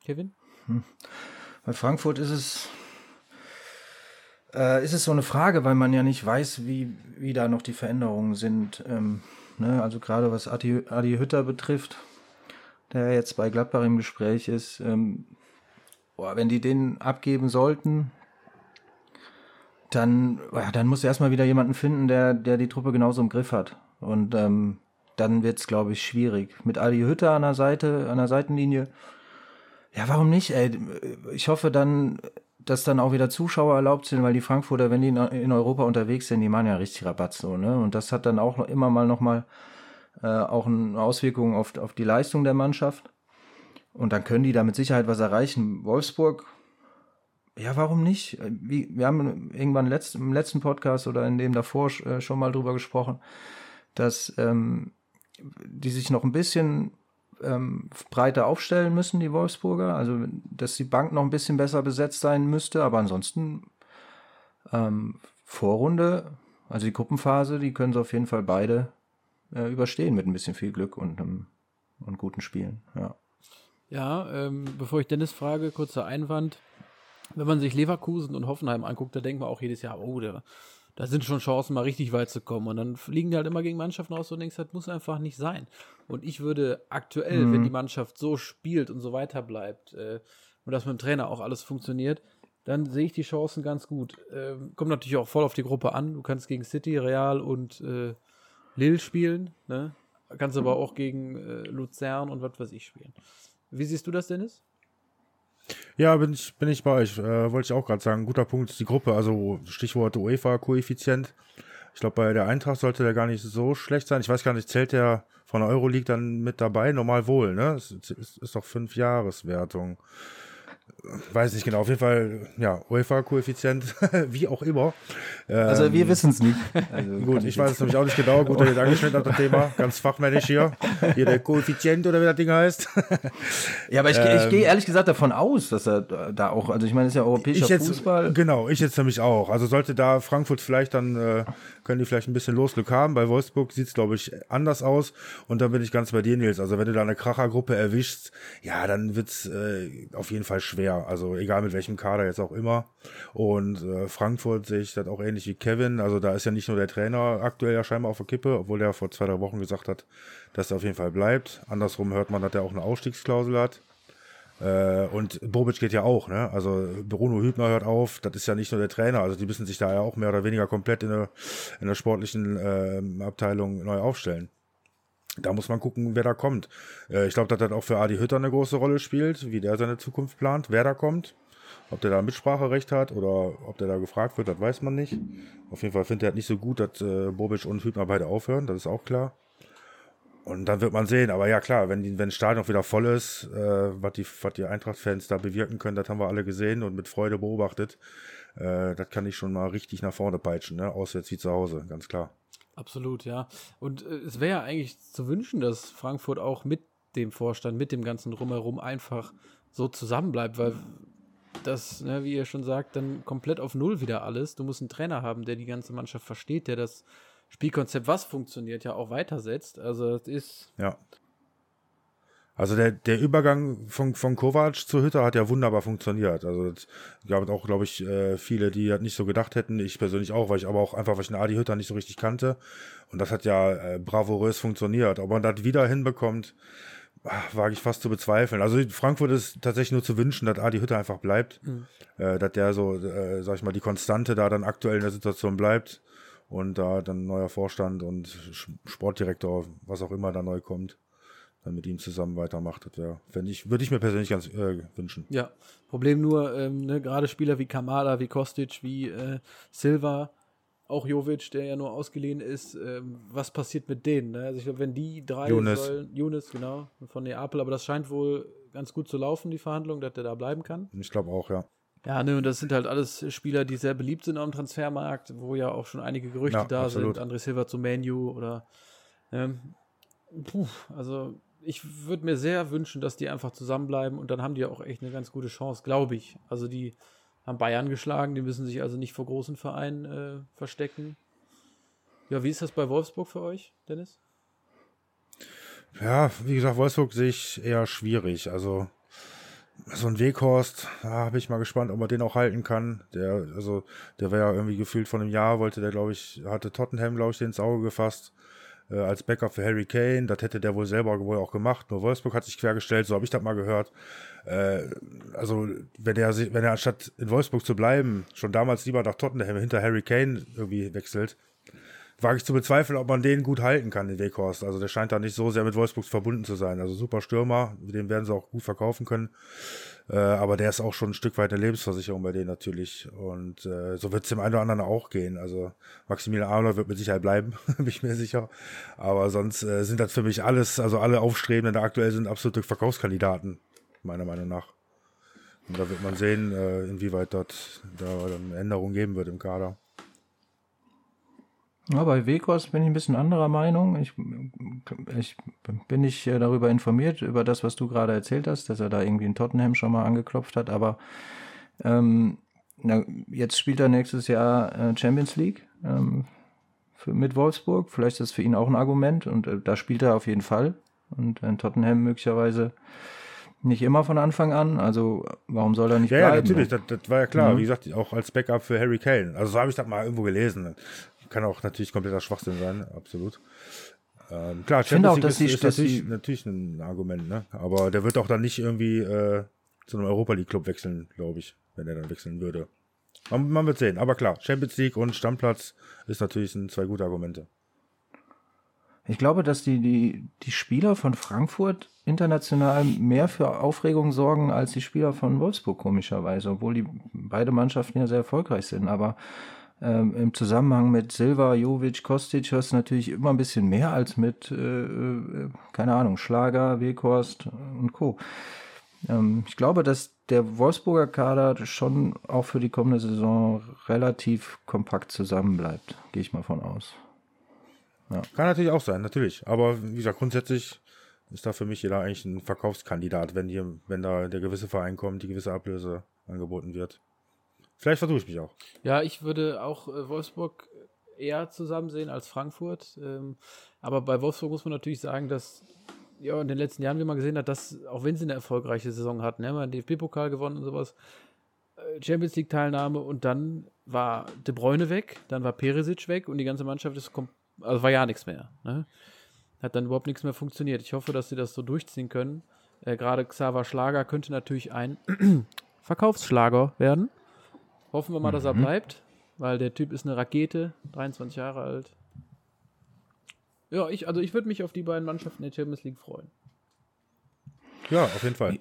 Kevin? Hm. Bei Frankfurt ist es, äh, ist es so eine Frage, weil man ja nicht weiß, wie, wie da noch die Veränderungen sind. Ähm, ne? Also gerade was Adi, Adi Hütter betrifft, der jetzt bei Gladbach im Gespräch ist, ähm, boah, wenn die den abgeben sollten, dann, ja, dann muss erstmal wieder jemanden finden, der, der die Truppe genauso im Griff hat. Und ähm, dann wird es, glaube ich, schwierig. Mit Ali Hütter an der Seite, an der Seitenlinie. Ja, warum nicht? Ey? Ich hoffe dann, dass dann auch wieder Zuschauer erlaubt sind, weil die Frankfurter, wenn die in Europa unterwegs sind, die machen ja richtig Rabatt so, ne? Und das hat dann auch immer mal nochmal mal äh, auch eine Auswirkung auf, auf die Leistung der Mannschaft. Und dann können die da mit Sicherheit was erreichen. Wolfsburg, ja, warum nicht? Wie, wir haben irgendwann letzt, im letzten Podcast oder in dem davor äh, schon mal drüber gesprochen, dass ähm, die sich noch ein bisschen ähm, breiter aufstellen müssen, die Wolfsburger. Also, dass die Bank noch ein bisschen besser besetzt sein müsste. Aber ansonsten ähm, Vorrunde, also die Gruppenphase, die können sie auf jeden Fall beide äh, überstehen mit ein bisschen viel Glück und, um, und guten Spielen. Ja, ja ähm, bevor ich Dennis frage, kurzer Einwand. Wenn man sich Leverkusen und Hoffenheim anguckt, da denkt man auch jedes Jahr, oh, da, da sind schon Chancen, mal richtig weit zu kommen. Und dann fliegen die halt immer gegen Mannschaften raus und denkst, das muss einfach nicht sein. Und ich würde aktuell, mhm. wenn die Mannschaft so spielt und so weiter bleibt äh, und dass mit dem Trainer auch alles funktioniert, dann sehe ich die Chancen ganz gut. Ähm, kommt natürlich auch voll auf die Gruppe an. Du kannst gegen City, Real und äh, Lille spielen, ne? Kannst aber auch gegen äh, Luzern und was weiß ich spielen. Wie siehst du das, Dennis? Ja, bin ich, bin ich bei euch. Äh, wollte ich auch gerade sagen. Guter Punkt ist die Gruppe. Also Stichwort UEFA-Koeffizient. Ich glaube, bei der Eintracht sollte der gar nicht so schlecht sein. Ich weiß gar nicht, zählt der von der Euroleague dann mit dabei? Normal wohl, ne? Es ist, ist doch fünf Jahreswertung weiß nicht genau, auf jeden Fall, ja, UEFA-Koeffizient, wie auch immer. also wir ähm, wissen es nicht. Also gut, ich, ich weiß es nämlich auch nicht genau. Gut, dass ihr angeschnitten habt, das Thema. Ganz fachmännisch hier. Hier der Koeffizient oder wie das Ding heißt. ja, aber ich, ähm, ich gehe ehrlich gesagt davon aus, dass er da auch, also ich meine, es ist ja europäischer jetzt, Fußball. Genau, ich jetzt nämlich auch. Also sollte da Frankfurt vielleicht dann, äh, können die vielleicht ein bisschen Losglück haben. Bei Wolfsburg sieht es, glaube ich, anders aus. Und dann bin ich ganz bei dir, Nils. Also wenn du da eine Krachergruppe erwischst, ja, dann wird's äh, auf jeden Fall schwer also egal mit welchem Kader jetzt auch immer. Und äh, Frankfurt sehe ich das auch ähnlich wie Kevin. Also da ist ja nicht nur der Trainer aktuell ja scheinbar auf der Kippe, obwohl der vor zwei, drei Wochen gesagt hat, dass er auf jeden Fall bleibt. Andersrum hört man, dass er auch eine Ausstiegsklausel hat. Äh, und Bobic geht ja auch, ne? Also Bruno Hübner hört auf, das ist ja nicht nur der Trainer, also die müssen sich da ja auch mehr oder weniger komplett in der, in der sportlichen äh, Abteilung neu aufstellen. da muss man gucken, wer da kommt. Äh, ich glaube, dass das auch für Adi Hütter eine große Rolle spielt, wie der seine Zukunft plant, wer da kommt. Ob der da Mitspracherecht hat oder ob der da gefragt wird, das weiß man nicht. Auf jeden Fall findet er nicht so gut, dass äh, Bobic und Hübner beide aufhören, das ist auch klar. Und dann wird man sehen. Aber ja, klar, wenn, die, wenn das Stadion wieder voll ist, äh, was, die, was die Eintracht-Fans da bewirken können, das haben wir alle gesehen und mit Freude beobachtet. Äh, das kann ich schon mal richtig nach vorne peitschen, ne? auswärts wie zu Hause, ganz klar. Absolut, ja. Und äh, es wäre ja eigentlich zu wünschen, dass Frankfurt auch mit dem Vorstand, mit dem ganzen Drumherum einfach so zusammenbleibt, weil das, ne, wie ihr schon sagt, dann komplett auf Null wieder alles. Du musst einen Trainer haben, der die ganze Mannschaft versteht, der das Spielkonzept, was funktioniert, ja auch weitersetzt. Also das ist. Ja. Also der, der Übergang von, von Kovac zu Hütter hat ja wunderbar funktioniert. Also es gab auch, glaube ich, äh, viele, die das nicht so gedacht hätten. Ich persönlich auch, weil ich aber auch einfach, weil ich den Adi Hütter nicht so richtig kannte. Und das hat ja äh, bravourös funktioniert. Ob man das wieder hinbekommt, ach, wage ich fast zu bezweifeln. Also Frankfurt ist tatsächlich nur zu wünschen, dass Adi Hütter einfach bleibt. Mhm. Äh, dass der so, äh, sag ich mal, die Konstante da dann aktuell in der Situation bleibt. Und da dann neuer Vorstand und Sportdirektor, was auch immer da neu kommt, dann mit ihm zusammen weitermacht. Das wäre, ich, würde ich mir persönlich ganz äh, wünschen. Ja, Problem nur, ähm, ne, gerade Spieler wie Kamada, wie Kostic, wie äh, Silva, auch Jovic, der ja nur ausgeliehen ist, ähm, was passiert mit denen? Ne? Also ich glaube, wenn die drei Younes. sollen, Younes, genau, von Neapel, aber das scheint wohl ganz gut zu laufen, die Verhandlung, dass der da bleiben kann. Ich glaube auch, ja. Ja, ne, und das sind halt alles Spieler, die sehr beliebt sind am Transfermarkt, wo ja auch schon einige Gerüchte ja, da absolut. sind. André Silva zu Manu oder ähm, puh, also ich würde mir sehr wünschen, dass die einfach zusammenbleiben und dann haben die auch echt eine ganz gute Chance, glaube ich. Also die haben Bayern geschlagen, die müssen sich also nicht vor großen Vereinen äh, verstecken. Ja, wie ist das bei Wolfsburg für euch, Dennis? Ja, wie gesagt, Wolfsburg sehe ich eher schwierig. Also so ein Weghorst, da habe ich mal gespannt, ob man den auch halten kann. Der, also, der wäre ja irgendwie gefühlt von einem Jahr, wollte der, glaube ich, hatte Tottenham, glaube ich, den ins Auge gefasst äh, als Backup für Harry Kane. Das hätte der wohl selber wohl auch gemacht. Nur Wolfsburg hat sich quergestellt, so habe ich das mal gehört. Äh, also, wenn er, wenn er anstatt in Wolfsburg zu bleiben, schon damals lieber nach Tottenham hinter Harry Kane irgendwie wechselt, wage ich zu bezweifeln, ob man den gut halten kann, den Weghorst. Also der scheint da nicht so sehr mit Wolfsburg verbunden zu sein. Also super Stürmer, den werden sie auch gut verkaufen können. Äh, aber der ist auch schon ein Stück weit eine Lebensversicherung bei denen natürlich. Und äh, so wird es dem einen oder anderen auch gehen. Also Maximilian Arnold wird mit Sicherheit bleiben, bin ich mir sicher. Aber sonst äh, sind das für mich alles, also alle Aufstrebenden da aktuell sind absolute Verkaufskandidaten, meiner Meinung nach. Und da wird man sehen, äh, inwieweit dort da dann Änderungen geben wird im Kader. Ja, bei Wekos bin ich ein bisschen anderer Meinung. Ich, ich bin nicht äh, darüber informiert, über das, was du gerade erzählt hast, dass er da irgendwie in Tottenham schon mal angeklopft hat, aber ähm, na, jetzt spielt er nächstes Jahr äh, Champions League ähm, für, mit Wolfsburg. Vielleicht ist das für ihn auch ein Argument und äh, da spielt er auf jeden Fall. Und in Tottenham möglicherweise nicht immer von Anfang an. Also warum soll er nicht ja, bleiben? Ja, natürlich, das, das, war ja klar. Mhm. Wie gesagt, auch als Backup für Harry Kane. Also so habe ich das mal irgendwo gelesen. Kann auch natürlich kompletter Schwachsinn sein, absolut. Ähm, klar, ich finde auch, dass ist, ist natürlich, natürlich ein Argument, ne? Aber der wird auch dann nicht irgendwie äh, zu einem Europa League Club wechseln, glaube ich, wenn er dann wechseln würde. Man, man, wird sehen. Aber klar, Champions League und Stammplatz ist natürlich sind zwei gute Argumente. Ich glaube, dass die, die, die Spieler von Frankfurt international mehr für Aufregung sorgen als die Spieler von Wolfsburg, komischerweise, obwohl die beide Mannschaften ja sehr erfolgreich sind. Aber ähm, Im Zusammenhang mit Silva, Jovic, Kostic hörst du natürlich immer ein bisschen mehr als mit, äh, äh, keine Ahnung, Schlager, Weghorst und Co. Ähm, ich glaube, dass der Wolfsburger Kader schon auch für die kommende Saison relativ kompakt zusammenbleibt, gehe ich mal von aus. Ja. Kann natürlich auch sein, natürlich. Aber wie gesagt, grundsätzlich ist da für mich jeder eigentlich ein Verkaufskandidat, wenn hier, wenn da der gewisse Verein kommt, die gewisse Ablöse angeboten wird. Vielleicht versuche ich mich auch. Ja, ich würde auch äh, Wolfsburg eher zusammen sehen als Frankfurt. Ähm, aber bei Wolfsburg muss man natürlich sagen, dass ja, in den letzten Jahren, wie man gesehen hat, dass, auch wenn sie eine erfolgreiche Saison hatten, ne, man DFB-Pokal gewonnen und sowas, äh, Champions League-Teilnahme und dann war De Bruyne weg, dann war Peresic weg und die ganze Mannschaft ist, also war ja nichts mehr. Ne? Hat dann überhaupt nichts mehr funktioniert. Ich hoffe, dass sie das so durchziehen können. Äh, Gerade Xaver Schlager könnte natürlich ein Verkaufsschlager werden. Hoffen wir mal, dass er mhm. bleibt, weil der Typ ist eine Rakete, 23 Jahre alt. Ja, ich, also ich würde mich auf die beiden Mannschaften der Champions League freuen. Ja, auf jeden Fall.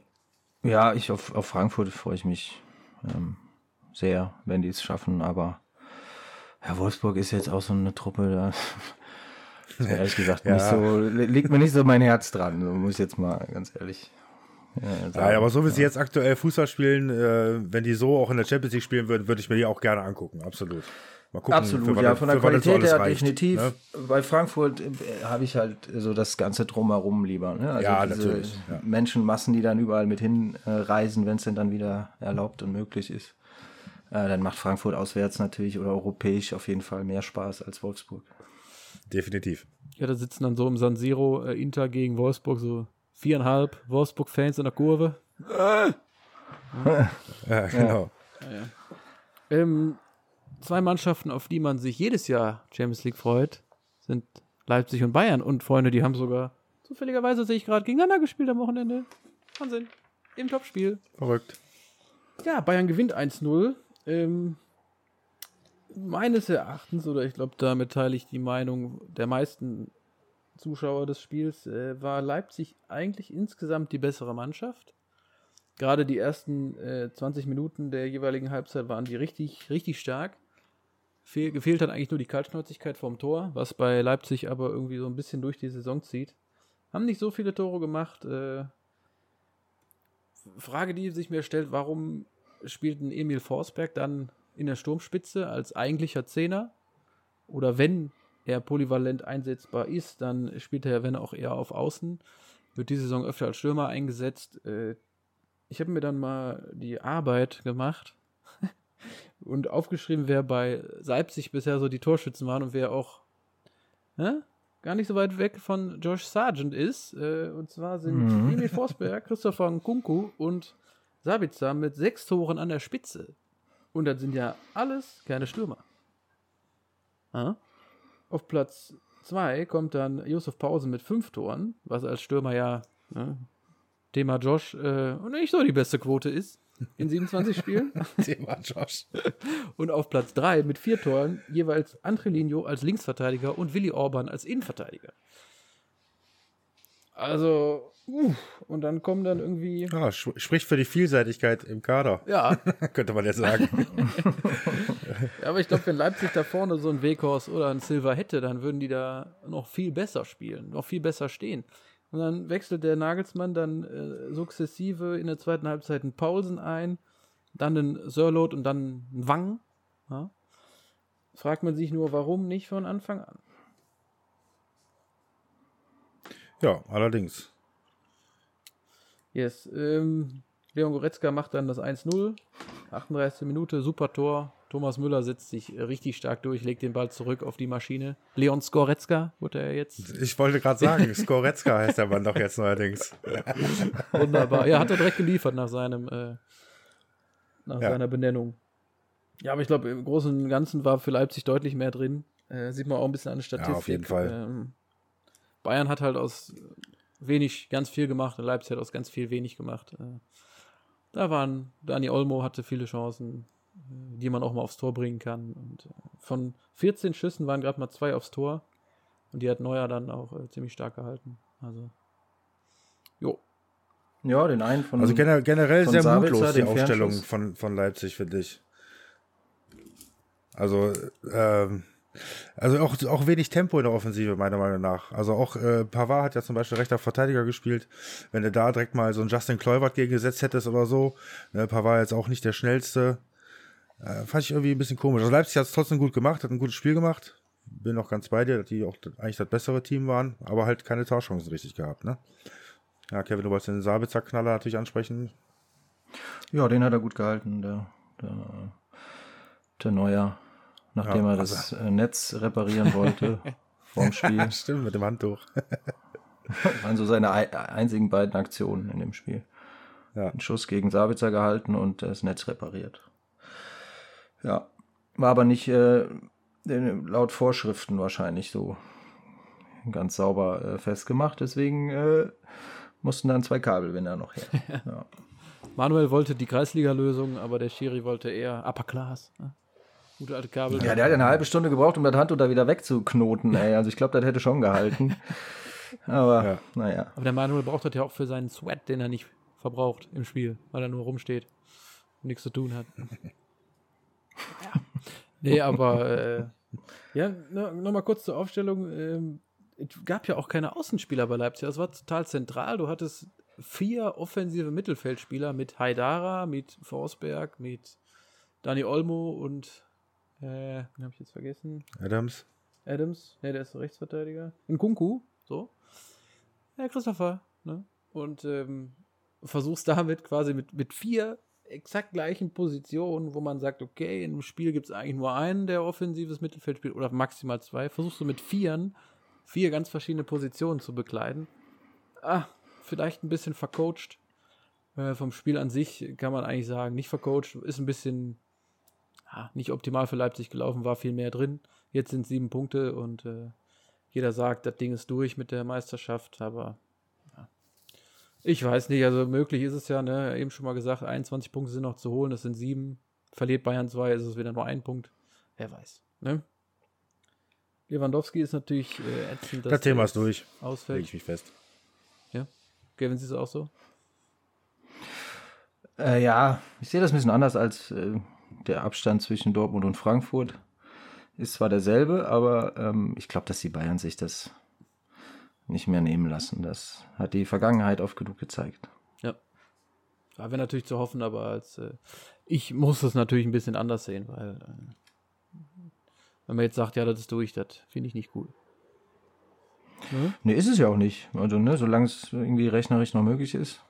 Ja, ich auf, auf Frankfurt freue ich mich ähm, sehr, wenn die es schaffen, aber ja, Wolfsburg ist jetzt auch so eine Truppe, da ehrlich gesagt ja. nicht so, liegt mir nicht so mein Herz dran, muss ich jetzt mal ganz ehrlich ja, ja, aber so wie sie jetzt aktuell Fußball spielen, äh, wenn die so auch in der Champions League spielen würden, würde ich mir die auch gerne angucken, absolut. Mal gucken, Absolut, ja, von der Qualität her reicht, definitiv. Ne? Bei Frankfurt äh, habe ich halt so das ganze Drumherum lieber. Ne? Also ja, natürlich. Ja. Menschenmassen, die dann überall mit hinreisen, äh, wenn es denn dann wieder erlaubt und möglich ist. Äh, dann macht Frankfurt auswärts natürlich oder europäisch auf jeden Fall mehr Spaß als Wolfsburg. Definitiv. Ja, da sitzen dann so im San Siro äh, Inter gegen Wolfsburg so viereinhalb Wolfsburg-Fans in der Kurve. ja, genau. Ja, ja. Ähm, zwei Mannschaften, auf die man sich jedes Jahr Champions League freut, sind Leipzig und Bayern. Und Freunde, die haben sogar zufälligerweise sehe ich gerade gegeneinander gespielt am Wochenende. Wahnsinn. Im Topspiel. Verrückt. Ja, Bayern gewinnt 1-0. Ähm, meines Erachtens, oder ich glaube, damit teile ich die Meinung der meisten Zuschauer des Spiels, äh, war Leipzig eigentlich insgesamt die bessere Mannschaft. Gerade die ersten äh, 20 Minuten der jeweiligen Halbzeit waren die richtig, richtig stark. Fehl, gefehlt hat eigentlich nur die Kaltschnäuzigkeit vom Tor, was bei Leipzig aber irgendwie so ein bisschen durch die Saison zieht. Haben nicht so viele Tore gemacht. Äh, Frage, die sich mir stellt, warum spielt ein Emil Forsberg dann in der Sturmspitze als eigentlicher Zehner? Oder wenn er polyvalent einsetzbar ist, dann spielt er, wenn auch eher auf Außen, wird diese Saison öfter als Stürmer eingesetzt. Äh, ich habe mir dann mal die Arbeit gemacht und aufgeschrieben, wer bei Leipzig bisher so die Torschützen waren und wer auch ne, gar nicht so weit weg von Josh Sargent ist. Äh, und zwar sind mhm. Emil Forsberg, Christopher Nkunku und Sabitzer mit sechs Toren an der Spitze. Und das sind ja alles keine Stürmer. Ja? Auf Platz 2 kommt dann Josef Pausen mit fünf Toren, was als Stürmer ja ne, Thema Josh äh, nicht so die beste Quote ist in 27 Spielen. Thema Josh. Und auf Platz 3 mit vier Toren jeweils Andrelinho als Linksverteidiger und Willi Orban als Innenverteidiger. Also, uh, und dann kommen dann irgendwie. Ja, spricht für die Vielseitigkeit im Kader. Ja. Könnte man jetzt sagen. ja, aber ich glaube, wenn Leipzig da vorne so ein Weghorst oder ein Silver hätte, dann würden die da noch viel besser spielen, noch viel besser stehen. Und dann wechselt der Nagelsmann dann äh, sukzessive in der zweiten Halbzeit einen Paulsen ein, dann einen Sörlot und dann einen Wang. Ja? Fragt man sich nur, warum nicht von Anfang an? Ja, allerdings. Yes. Ähm, Leon Goretzka macht dann das 1-0. 38. Minute, super Tor. Thomas Müller setzt sich richtig stark durch, legt den Ball zurück auf die Maschine. Leon Skoretzka wurde er jetzt. Ich wollte gerade sagen, Skoretzka heißt der Mann doch jetzt neuerdings. Wunderbar. Ja, hat er direkt geliefert nach seinem äh, nach ja. seiner Benennung. Ja, aber ich glaube, im Großen und Ganzen war für Leipzig deutlich mehr drin. Äh, sieht man auch ein bisschen an der Statistik. Ja, auf jeden Fall. Ähm, Bayern hat halt aus wenig ganz viel gemacht und Leipzig hat aus ganz viel wenig gemacht. Äh, da waren, Dani Olmo hatte viele Chancen, äh, die man auch mal aufs Tor bringen kann. Und äh, von 14 Schüssen waren gerade mal zwei aufs Tor. Und die hat Neuer dann auch ziemlich stark gehalten. Also, jo. Ja, den einen von. Also generell sehr Sabitzer, mutlos die Aufstellung von, von Leipzig, finde ich. Also, ähm, also auch, auch wenig Tempo in der Offensive, meiner Meinung nach. Also auch äh, Pavard hat ja zum Beispiel rechter Verteidiger gespielt. Wenn du da direkt mal so einen Justin Kluivert gegengesetzt hättest oder so, ne, Pavard jetzt auch nicht der schnellste. Äh, fand ich irgendwie ein bisschen komisch. Also Leipzig hat es trotzdem gut gemacht, hat ein gutes Spiel gemacht. Bin noch ganz bei dir, dass die auch eigentlich das bessere Team waren, aber halt keine Torchancen richtig gehabt, ne? Ja, Kevin, du wolltest den Sabitzer-Knaller natürlich ansprechen. Ja, den hat er gut gehalten, der, der, der Neuer nachdem ja, er das also. Netz reparieren wollte vorm Spiel. Stimmt, mit dem Handtuch. das waren so seine einzigen beiden Aktionen in dem Spiel. Ja. Einen Schuss gegen Sabitzer gehalten und das Netz repariert. Ja, war aber nicht äh, laut Vorschriften wahrscheinlich so ganz sauber äh, festgemacht. Deswegen äh, mussten dann zwei Kabelbinder noch her. Ja. Manuel wollte die Kreisliga-Lösung, aber der Schiri wollte eher Upper Class. Ne? Gute alte Kabel. Ja, der hat eine halbe Stunde gebraucht, um das Handtuch da wieder wegzuknoten, ey. Also ich glaube, das hätte schon gehalten. Aber, ja. naja. Aber der Manuel braucht das ja auch für seinen Sweat, den er nicht verbraucht im Spiel, weil er nur rumsteht und nichts zu tun hat. ja. Nee, aber äh, ja, nochmal kurz zur Aufstellung. Ähm, es gab ja auch keine Außenspieler bei Leipzig. Das war total zentral. Du hattest vier offensive Mittelfeldspieler mit Haidara, mit Forsberg, mit Dani Olmo und äh, den habe ich jetzt vergessen. Adams. Adams, ne, der ist Rechtsverteidiger. In Kunku, so. Ja, Christopher, ne? Und ähm, versuchst damit quasi mit, mit vier exakt gleichen Positionen, wo man sagt, okay, in einem Spiel gibt es eigentlich nur einen, der offensives Mittelfeld spielt, oder maximal zwei, versuchst du mit vieren, vier ganz verschiedene Positionen zu bekleiden. Ah, vielleicht ein bisschen vercoacht. Äh, vom Spiel an sich kann man eigentlich sagen, nicht vercoacht, ist ein bisschen ja, nicht optimal für Leipzig gelaufen, war viel mehr drin. Jetzt sind sieben Punkte und äh, jeder sagt, das Ding ist durch mit der Meisterschaft, aber ich weiß nicht, also möglich ist es ja, ne? Eben schon mal gesagt, 21 Punkte sind noch zu holen, das sind sieben. Verliert Bayern zwei, ist es wieder nur ein Punkt. Wer weiß, ne? Lewandowski ist natürlich äh, ätzend. Das Thema ist durch. Ausfällt. Leg ich mich fest. Ja. Gavin, siehst du auch so? Äh, ja, ich sehe das ein bisschen anders als äh, der Abstand zwischen Dortmund und Frankfurt. Ist zwar derselbe, aber ähm, ich glaube, dass die Bayern sich das nicht mehr nehmen lassen. Das hat die Vergangenheit oft genug gezeigt. Ja. Da wäre natürlich zu hoffen, aber als äh, ich muss es natürlich ein bisschen anders sehen, weil äh, wenn man jetzt sagt, ja, das ist durch, das finde ich nicht cool. Hm? Ne, ist es ja auch nicht. Also, ne, solange es irgendwie rechnerisch noch möglich ist.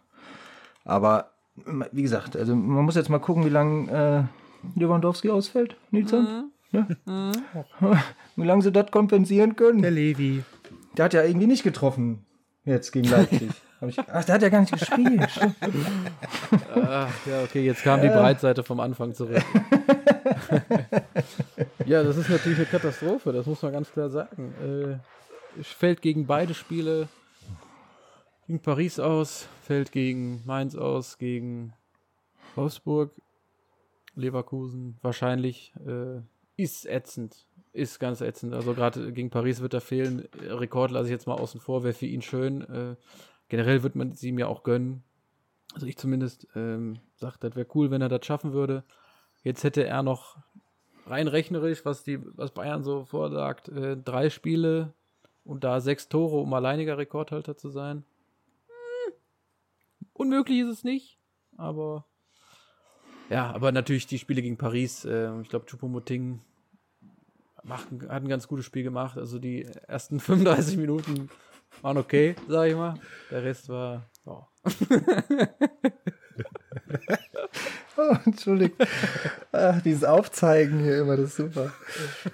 Aber wie gesagt, also man muss jetzt mal gucken, wie lange äh, Lewandowski ausfällt, Nilsson. Mhm. Ja? Mhm. wie lange sie das kompensieren können. Der Levi. Der hat ja irgendwie nicht getroffen jetzt gegen Leipzig. Ich, ach, der hat ja gar nicht gespielt. ach, ja, okay, jetzt kam die Breitseite vom Anfang zurück. ja, das ist natürlich eine Katastrophe, das muss man ganz klar sagen. Äh, fällt gegen beide Spiele, gegen Paris aus, fällt gegen Mainz aus, gegen Wolfsburg, Leverkusen, wahrscheinlich äh, ist ätzend ist ganz ätzend. Also gerade gegen Paris wird er fehlen. Rekord lasse ich jetzt mal außen vor, wäre für ihn schön. Äh, generell wird man sie ihm ja auch gönnen. Also ich zumindest ähm, sage, das wäre cool, wenn er das schaffen würde. Jetzt hätte er noch rein rechnerisch, was die, was Bayern so vorsagt, äh, drei Spiele und da sechs Tore, um alleiniger Rekordhalter zu sein. Hm. Unmöglich ist es nicht, aber ja, aber natürlich die Spiele gegen Paris, äh, ich glaube, Choupo-Moting macht, hat ein ganz gutes Spiel gemacht. Also die ersten 35 Minuten waren okay, sag ich mal. Der Rest war. Oh. oh, Entschuldigung. Ach, dieses Aufzeigen hier immer, das ist super.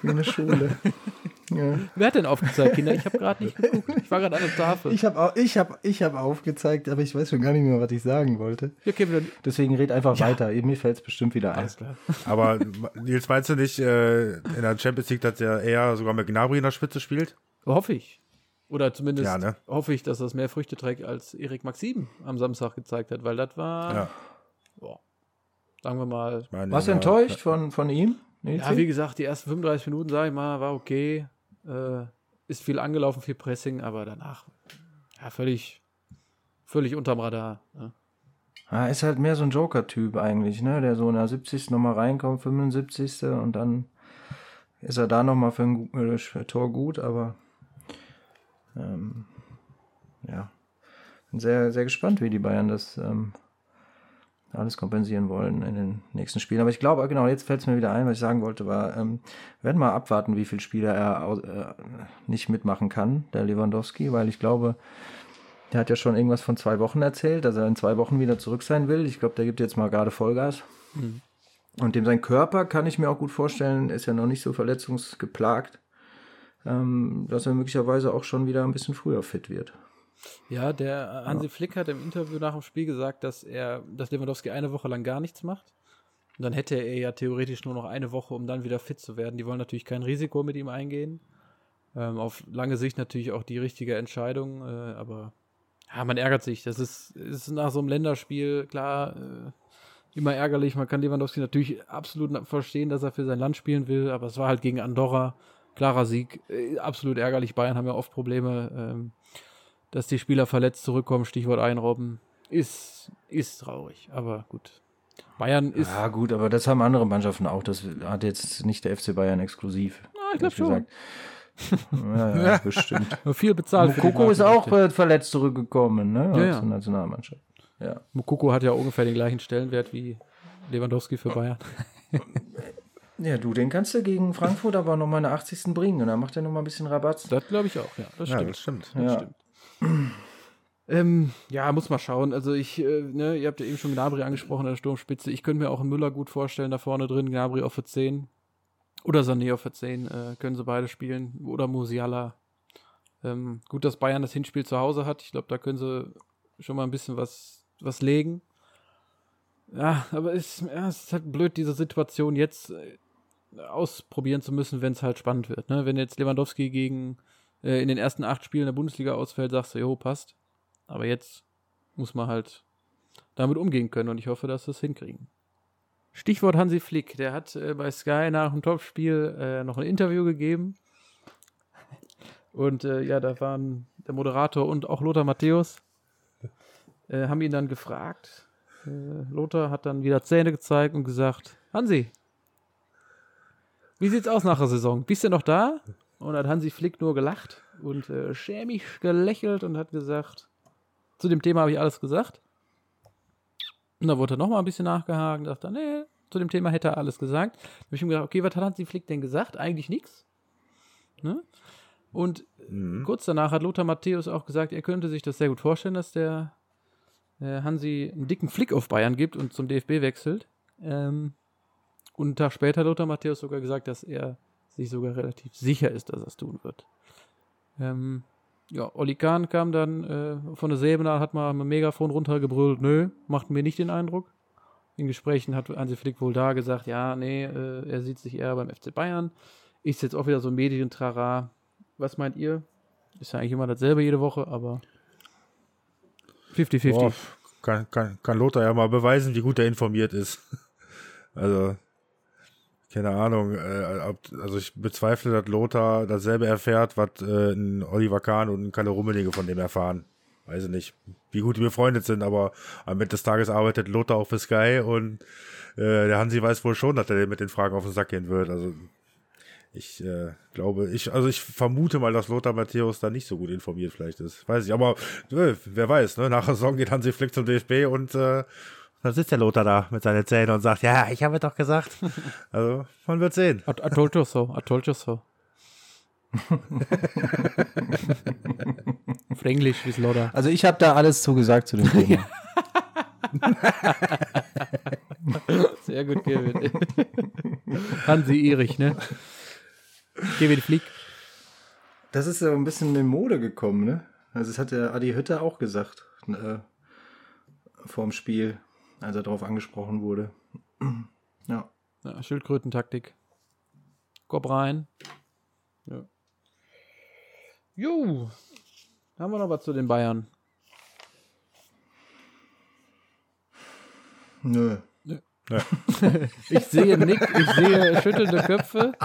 Wie eine Schule. Ja. Wer hat denn aufgezeigt, Kinder? Ich habe gerade nicht geguckt. Ich war gerade an der Tafel. Ich habe ich hab, ich hab aufgezeigt, aber ich weiß schon gar nicht mehr, was ich sagen wollte. Okay, Deswegen red einfach ja. weiter. Mir fällt es bestimmt wieder ein. Aber Nils, meinst du nicht äh, in der Champions League, dass er eher sogar mit Gnabry in der Spitze spielt? Hoffe ich. Oder zumindest ja, ne? hoffe ich, dass das mehr Früchte trägt, als Erik Maxim am Samstag gezeigt hat, weil das war, ja. boah, sagen wir mal. Warst du enttäuscht von, von ihm? Ja, wie gesagt, die ersten 35 Minuten, sage ich mal, war okay. Äh, ist viel angelaufen, viel Pressing, aber danach ja, völlig, völlig unterm Radar. Ne? Ja, ist halt mehr so ein Joker-Typ eigentlich, ne? Der so in der 70. nochmal reinkommt, 75. und dann ist er da nochmal für ein äh, Tor gut, aber ähm, ja. Bin sehr, sehr gespannt, wie die Bayern das ähm, alles kompensieren wollen in den nächsten Spielen. Aber ich glaube, genau, jetzt fällt es mir wieder ein, was ich sagen wollte, war, ähm, wir werden mal abwarten, wie viele Spiele er äh, nicht mitmachen kann, der Lewandowski, weil ich glaube, der hat ja schon irgendwas von zwei Wochen erzählt, dass er in zwei Wochen wieder zurück sein will. Ich glaube, der gibt jetzt mal gerade Vollgas. Mhm. Und dem sein Körper kann ich mir auch gut vorstellen, ist ja noch nicht so verletzungsgeplagt, ähm, dass er möglicherweise auch schon wieder ein bisschen früher fit wird. Ja, der Hansi ja. Flick hat im Interview nach dem Spiel gesagt, dass er, dass Lewandowski eine Woche lang gar nichts macht. Und dann hätte er ja theoretisch nur noch eine Woche, um dann wieder fit zu werden. Die wollen natürlich kein Risiko mit ihm eingehen. Ähm, auf lange Sicht natürlich auch die richtige Entscheidung, äh, aber ja, man ärgert sich. Das ist, ist nach so einem Länderspiel, klar, äh, immer ärgerlich. Man kann Lewandowski natürlich absolut verstehen, dass er für sein Land spielen will, aber es war halt gegen Andorra. Klarer Sieg. Äh, absolut ärgerlich. Bayern haben ja oft Probleme, ähm, dass die Spieler verletzt zurückkommen. Stichwort einrobben. Ist, ist traurig, aber gut. Bayern ist. Ja, gut, aber das haben andere Mannschaften auch. Das hat jetzt nicht der FC Bayern exklusiv. Ah, ich glaube schon. ja, ja, bestimmt. Viel bezahlt. Mokoko ist auch äh, verletzt zurückgekommen, ne? Ja, ja. Nationalmannschaft. Ja. Mokoko hat ja ungefähr den gleichen Stellenwert wie Lewandowski für Bayern. ja, du, den kannst du gegen Frankfurt aber nochmal in der 80. bringen und dann macht er nochmal ein bisschen Rabatt. Das glaube ich auch, ja. Das stimmt. Ja, das stimmt. Das ja. stimmt. Ähm, ja, muss mal schauen. Also ich, äh, ne, ihr habt ja eben schon Gnabry angesprochen an der Sturmspitze. Ich könnte mir auch einen Müller gut vorstellen, da vorne drin, Gnabry auf für 10. Oder Sané auf für 10, äh, können sie beide spielen. Oder Musiala. Ähm, gut, dass Bayern das Hinspiel zu Hause hat. Ich glaube, da können sie schon mal ein bisschen was, was legen. Ja, aber es, ja, es ist halt blöd, diese Situation jetzt äh, ausprobieren zu müssen, wenn es halt spannend wird. Ne? Wenn jetzt Lewandowski gegen äh, in den ersten acht Spielen der Bundesliga ausfällt, sagst du, jo, passt. Aber jetzt muss man halt damit umgehen können und ich hoffe, dass wir es hinkriegen. Stichwort Hansi Flick, der hat äh, bei Sky nach dem Topspiel äh, noch ein Interview gegeben. Und äh, ja, da waren der Moderator und auch Lothar Matthäus, äh, haben ihn dann gefragt. Äh, Lothar hat dann wieder Zähne gezeigt und gesagt: Hansi, wie sieht's aus nach der Saison? Bist du noch da? Und hat Hansi Flick nur gelacht und äh, schämig gelächelt und hat gesagt: Zu dem Thema habe ich alles gesagt. Und da wurde er nochmal ein bisschen nachgehakt und dachte, nee, zu dem Thema hätte er alles gesagt. Da habe ich mir gedacht, okay, was hat Hansi Flick denn gesagt? Eigentlich nichts. Ne? Und mhm. kurz danach hat Lothar Matthäus auch gesagt, er könnte sich das sehr gut vorstellen, dass der äh, Hansi einen dicken Flick auf Bayern gibt und zum DFB wechselt. Ähm, und einen Tag später hat Lothar Matthäus sogar gesagt, dass er sich sogar relativ sicher ist, dass er es tun wird. Ähm, ja, Oli Kahn kam dann äh, von der Säbener, hat mal ein Megafon runtergebrüllt, nö, macht mir nicht den Eindruck. In Gesprächen hat Hansi Flick wohl da gesagt, ja, nee, äh, er sieht sich eher beim FC Bayern. Ist jetzt auch wieder so ein Medientrara. Was meint ihr? Ist ja eigentlich immer dasselbe jede Woche, aber 50-50. Kann, kann, kann Lothar ja mal beweisen, wie gut er informiert ist. Also, keine Ahnung, äh, also ich bezweifle, dass Lothar dasselbe erfährt, was äh, ein Oliver Kahn und ein Kalle Rummenigge von dem erfahren. Weiß ich nicht, wie gut die befreundet sind, aber am Ende des Tages arbeitet Lothar auch für Sky und äh, der Hansi weiß wohl schon, dass er mit den Fragen auf den Sack gehen wird. Also ich äh, glaube, ich, also ich vermute mal, dass Lothar Matthäus da nicht so gut informiert vielleicht ist. Weiß ich, aber äh, wer weiß, ne? Nach der Saison geht Hansi Flick zum DFB und äh, dann sitzt der Lothar da mit seinen Zähnen und sagt, ja, ich habe doch gesagt. Also, man wird sehen. I, I told you so, I told you so. Auf Englisch wie Lothar. Also ich habe da alles zugesagt zu dem Thema. Sehr gut, Kevin. Hansi Erich, ne? Kevin Flick. Das ist ja ein bisschen in Mode gekommen, ne? Also das hat der Adi Hütter auch gesagt, äh, vorm Spiel als er darauf angesprochen wurde. ja. ja Schildkrötentaktik. Kopf rein. Ja. Jo. Haben wir noch was zu den Bayern? Nö. Ja. ich sehe Nick, ich sehe schüttelnde Köpfe.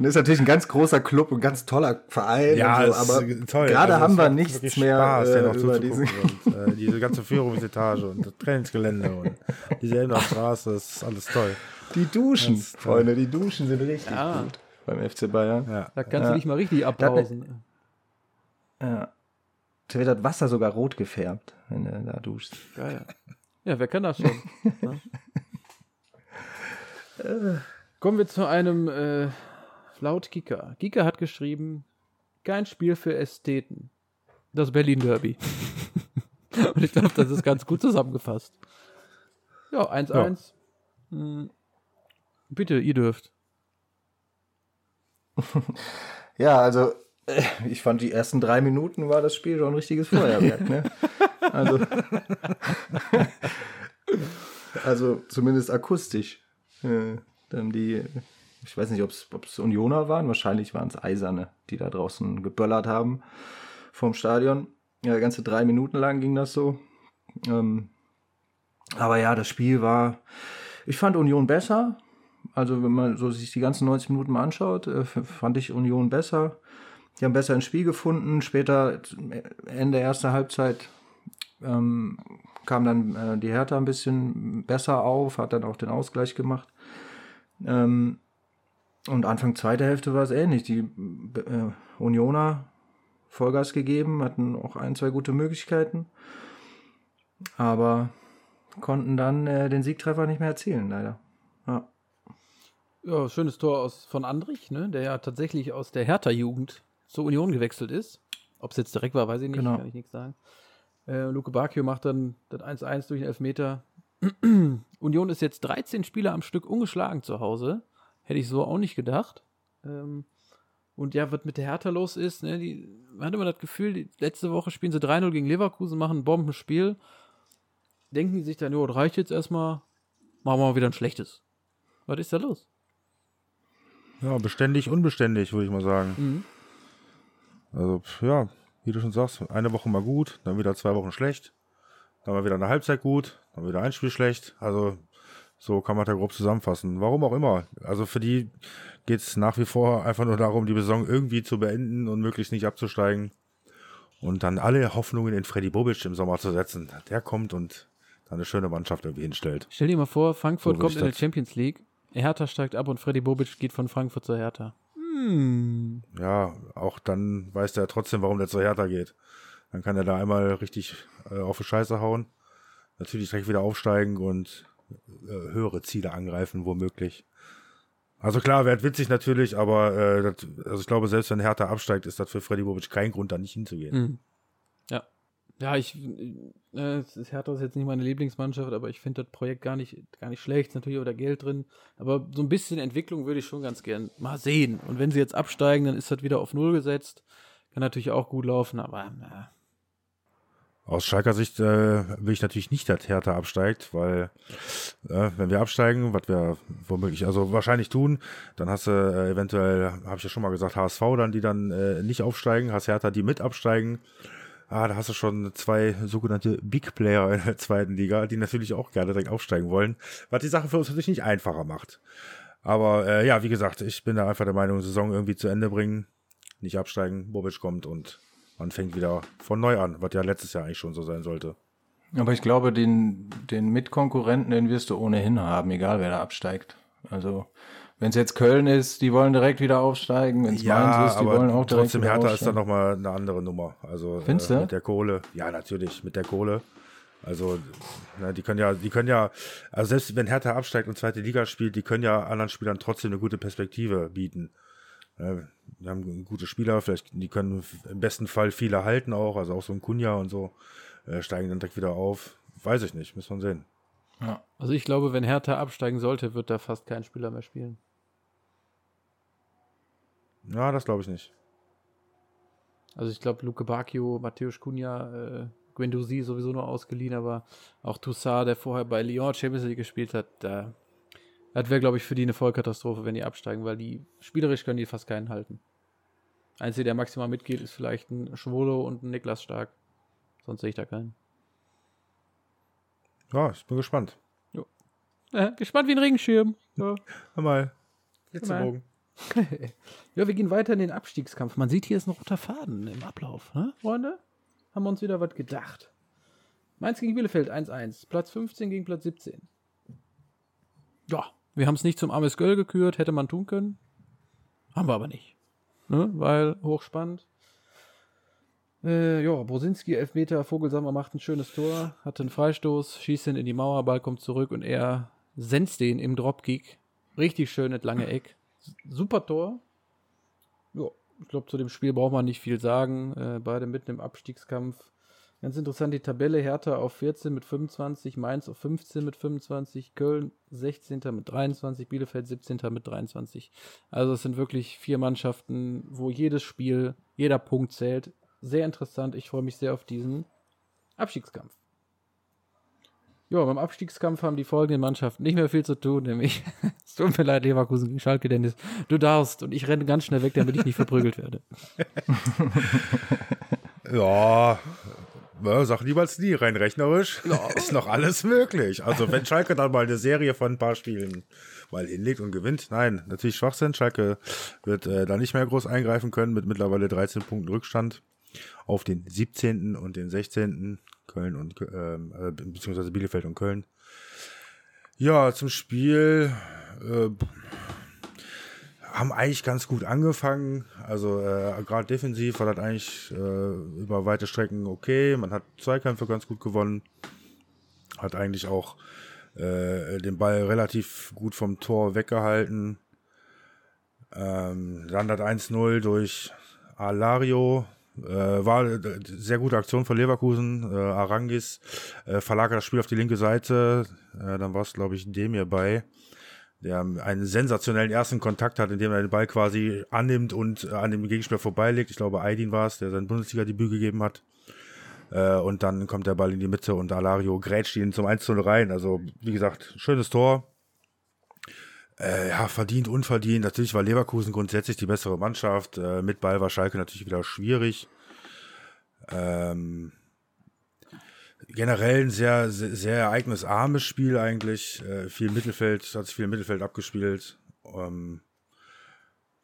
das ist natürlich ein ganz großer Club und ganz toller Verein. Ja, so, aber toll. gerade also haben wir nichts mehr Spaß, äh, noch über diesen und, äh, diese ganze Führungsetage und das Trainingsgelände und diese Straße, das ist alles toll. Die Duschen, Freunde, die Duschen sind richtig ja. gut beim FC Bayern. Ja. Da kannst ja. du dich mal richtig abpausen. Ja. Da wird das Wasser sogar rot gefärbt, wenn du da duschst. Geil. Ja, wer kann das schon? ne? Kommen wir zu einem äh, laut Kika. Kika hat geschrieben, kein Spiel für Ästheten. Das Berlin Derby. Und ich glaube, das ist ganz gut zusammengefasst. Ja, 1-1. Ja. Hm. Bitte, ihr dürft. ja, also ich fand die ersten drei Minuten war das Spiel schon ein richtiges Feuerwerk. ne? Also, also zumindest akustisch. Äh, dann die, ich weiß nicht, ob es Unioner waren, wahrscheinlich waren es Eiserne, die da draußen geböllert haben vom Stadion. Ja, ganze drei Minuten lang ging das so. Ähm, Aber ja, das Spiel war, ich fand Union besser. Also wenn man so sich die ganzen 90 Minuten mal anschaut, äh, fand ich Union besser. Die haben besser ins Spiel gefunden. Später, Ende erster Halbzeit, ähm, kam dann äh, die Hertha ein bisschen besser auf, hat dann auch den Ausgleich gemacht. Ähm, und Anfang zweiter Hälfte war es ähnlich. Die äh, Unioner Vollgas gegeben, hatten auch ein, zwei gute Möglichkeiten, aber konnten dann äh, den Siegtreffer nicht mehr erzielen, leider. Ja. Ja, schönes Tor aus, von Andrich, ne, der ja tatsächlich aus der Hertha-Jugend zur Union gewechselt ist. Ob es jetzt direkt war, weiß ich nicht, genau. kann ich nichts sagen. Äh, Luke Bacchio macht dann das 1-1 durch den Elfmeter. Union ist jetzt 13 Spieler am Stück ungeschlagen zu Hause. Hätte ich so auch nicht gedacht. Ähm, und ja, was mit der Hertha los ist, ne, die, man hat immer das Gefühl, die, letzte Woche spielen sie 3-0 gegen Leverkusen, machen ein Bombenspiel. Denken die sich dann, jo, das reicht jetzt erstmal, machen wir mal wieder ein schlechtes. Was ist da los? Ja, beständig, unbeständig, würde ich mal sagen. Mhm. Also, ja, wie du schon sagst, eine Woche mal gut, dann wieder zwei Wochen schlecht, dann mal wieder eine Halbzeit gut, dann wieder ein Spiel schlecht. Also, so kann man da grob zusammenfassen. Warum auch immer. Also für die geht es nach wie vor einfach nur darum, die Saison irgendwie zu beenden und möglichst nicht abzusteigen. Und dann alle Hoffnungen in Freddy Bobic im Sommer zu setzen. Der kommt und dann eine schöne Mannschaft irgendwie hinstellt. Stell dir mal vor, Frankfurt so kommt in die Champions League, Hertha steigt ab und Freddy Bobic geht von Frankfurt zur Hertha. Hm. Ja, auch dann weiß der trotzdem, warum der zur Hertha geht. Dann kann er da einmal richtig äh, auf die Scheiße hauen. Natürlich direkt wieder aufsteigen und äh, höhere Ziele angreifen, womöglich. Also klar, wäre witzig natürlich, aber äh, das, also ich glaube, selbst wenn Hertha absteigt, ist das für Freddy Bobic kein Grund, da nicht hinzugehen. Mhm. Ja. Ich, äh, Hertha ist jetzt nicht meine Lieblingsmannschaft, aber ich finde das Projekt gar nicht, gar nicht schlecht. Natürlich auch da Geld drin. Aber so ein bisschen Entwicklung würde ich schon ganz gern mal sehen. Und wenn sie jetzt absteigen, dann ist das wieder auf Null gesetzt. Kann natürlich auch gut laufen, aber na, aus Schalker Sicht äh, will ich natürlich nicht, dass Hertha absteigt, weil äh, wenn wir absteigen, was wir womöglich, also wahrscheinlich tun, dann hast du äh, eventuell, habe ich ja schon mal gesagt, HSV dann, die dann äh, nicht aufsteigen, hast Hertha, die mit absteigen. Ah, da hast du schon zwei sogenannte Big Player in der zweiten Liga, die natürlich auch gerne direkt aufsteigen wollen, was die Sache für uns natürlich nicht einfacher macht. Aber äh, ja, wie gesagt, ich bin da einfach der Meinung, Saison irgendwie zu Ende bringen, nicht absteigen, Bobic kommt und man fängt wieder von neu an, was ja letztes Jahr eigentlich schon so sein sollte. Aber ich glaube, den, den Mitkonkurrenten, den wirst du ohnehin haben, egal wer da absteigt. Also, wenn es jetzt Köln ist, die wollen direkt wieder aufsteigen. Wenn es ja, Mainz ist, die wollen auch direkt trotzdem wieder Hertha ist dann nochmal eine andere Nummer. Also Findest äh, mit der Kohle. Ja, natürlich, mit der Kohle. Also, na, die können ja, die können ja, also selbst wenn Hertha absteigt und zweite Liga spielt, die können ja anderen Spielern trotzdem eine gute Perspektive bieten. Wir haben gute Spieler, vielleicht, die können im besten Fall viele halten auch, also auch so ein Kunja und so, äh, steigen dann direkt wieder auf. Weiß ich nicht, muss man sehen. Ja. Also ich glaube, wenn Hertha absteigen sollte, wird da fast kein Spieler mehr spielen. Ja, das glaube ich nicht. Also ich glaube, Luke Bacchio, Matthäus Kunja, äh, Guendouzi sowieso nur ausgeliehen, aber auch Toussaint, der vorher bei Lyon Champions League gespielt hat, da das wäre, glaube ich, für die eine Vollkatastrophe, wenn die absteigen, weil die spielerisch können die fast keinen halten. Einzige, der maximal mitgeht, ist vielleicht ein Schwolo und ein Niklas Stark. Sonst sehe ich da keinen. Ja, ich bin gespannt. Jo. Ja, gespannt wie ein Regenschirm. Ja. Hör mal. Ja, wir gehen weiter in den Abstiegskampf. Man sieht, hier ist ein roter Faden im Ablauf, ne, Freunde? Haben wir uns wieder was gedacht. Mainz gegen Bielefeld 1-1. Platz 15 gegen Platz 17. Ja, wir haben es nicht zum Ames Göll gekürt, hätte man tun können. Haben wir aber nicht. Ne? Weil hochspannend. Äh, ja, Brosinski, Elfmeter, Vogelsammer macht ein schönes Tor, hat einen Freistoß, schießt ihn in die Mauer, Ball kommt zurück und er senzt den im Dropkick. Richtig schön, das lange Eck. Super Tor. Ja, ich glaube, zu dem Spiel braucht man nicht viel sagen. Äh, beide mitten im Abstiegskampf. Ganz interessant die Tabelle. Hertha auf 14 mit 25, Mainz auf 15 mit 25, Köln 16. mit 23, Bielefeld 17. mit 23. Also es sind wirklich vier Mannschaften, wo jedes Spiel, jeder Punkt zählt. Sehr interessant. Ich freue mich sehr auf diesen Abstiegskampf. Ja, beim Abstiegskampf haben die folgenden Mannschaften nicht mehr viel zu tun, nämlich, es tut mir leid, Leverkusen gegen Schalke, Dennis, du darfst und ich renne ganz schnell weg, damit ich nicht verprügelt werde. ja, Ja, sag niemals nie, rein rechnerisch ja. ist noch alles möglich. Also wenn Schalke dann mal eine Serie von ein paar Spielen mal hinlegt und gewinnt, nein, natürlich Schwachsinn. Schalke wird äh, da nicht mehr groß eingreifen können mit mittlerweile 13 Punkten Rückstand auf den 17. und den 16. Köln und ähm, äh, beziehungsweise Bielefeld und Köln. Ja, zum Spiel äh, haben eigentlich ganz gut angefangen. Also äh, gerade defensiv war das eigentlich äh, über weite Strecken okay. Man hat Zweikämpfe ganz gut gewonnen. Hat eigentlich auch äh, den Ball relativ gut vom Tor weggehalten. Ähm, dann das 1-0 durch Alario. Äh, war eine sehr gute Aktion von Leverkusen. Äh, Arangis äh, verlagert das Spiel auf die linke Seite. Äh, dann war es, glaube ich, Demir bei der einen sensationellen ersten Kontakt hat, indem er den Ball quasi annimmt und äh, an dem Gegenspieler vorbeilegt. Ich glaube, Aydin war es, der sein Bundesliga-Debüt gegeben hat. Äh, und dann kommt der Ball in die Mitte und Alario grätscht ihn zum 1 0 rein. Also, wie gesagt, schönes Tor. Äh, ja, verdient, unverdient. Natürlich war Leverkusen grundsätzlich die bessere Mannschaft. Äh, mit Ball war Schalke natürlich wieder schwierig. Ähm, generell ein sehr, sehr, ereignisarmes Spiel eigentlich. Äh, viel Mittelfeld, hat sich viel Mittelfeld abgespielt. Ähm,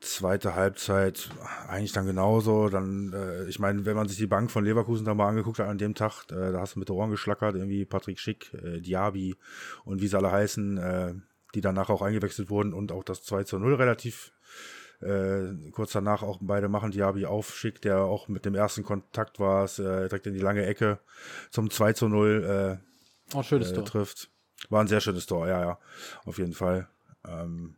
zweite Halbzeit eigentlich dann genauso. Dann, äh, ich meine, wenn man sich die Bank von Leverkusen da mal angeguckt hat an dem Tag, äh, da hast du mit Ohren geschlackert, irgendwie Patrick Schick, äh, Diaby und wie sie alle heißen, äh, die danach auch eingewechselt wurden und auch das 2 zu 0 relativ äh, kurz danach auch beide machen Diaby aufschickt, der auch mit dem ersten Kontakt war, es, äh, direkt in die lange Ecke zum 2 zu 0 äh, oh, schönes äh, Tor. trifft. War ein sehr schönes Tor, ja, ja, auf jeden Fall. Ähm,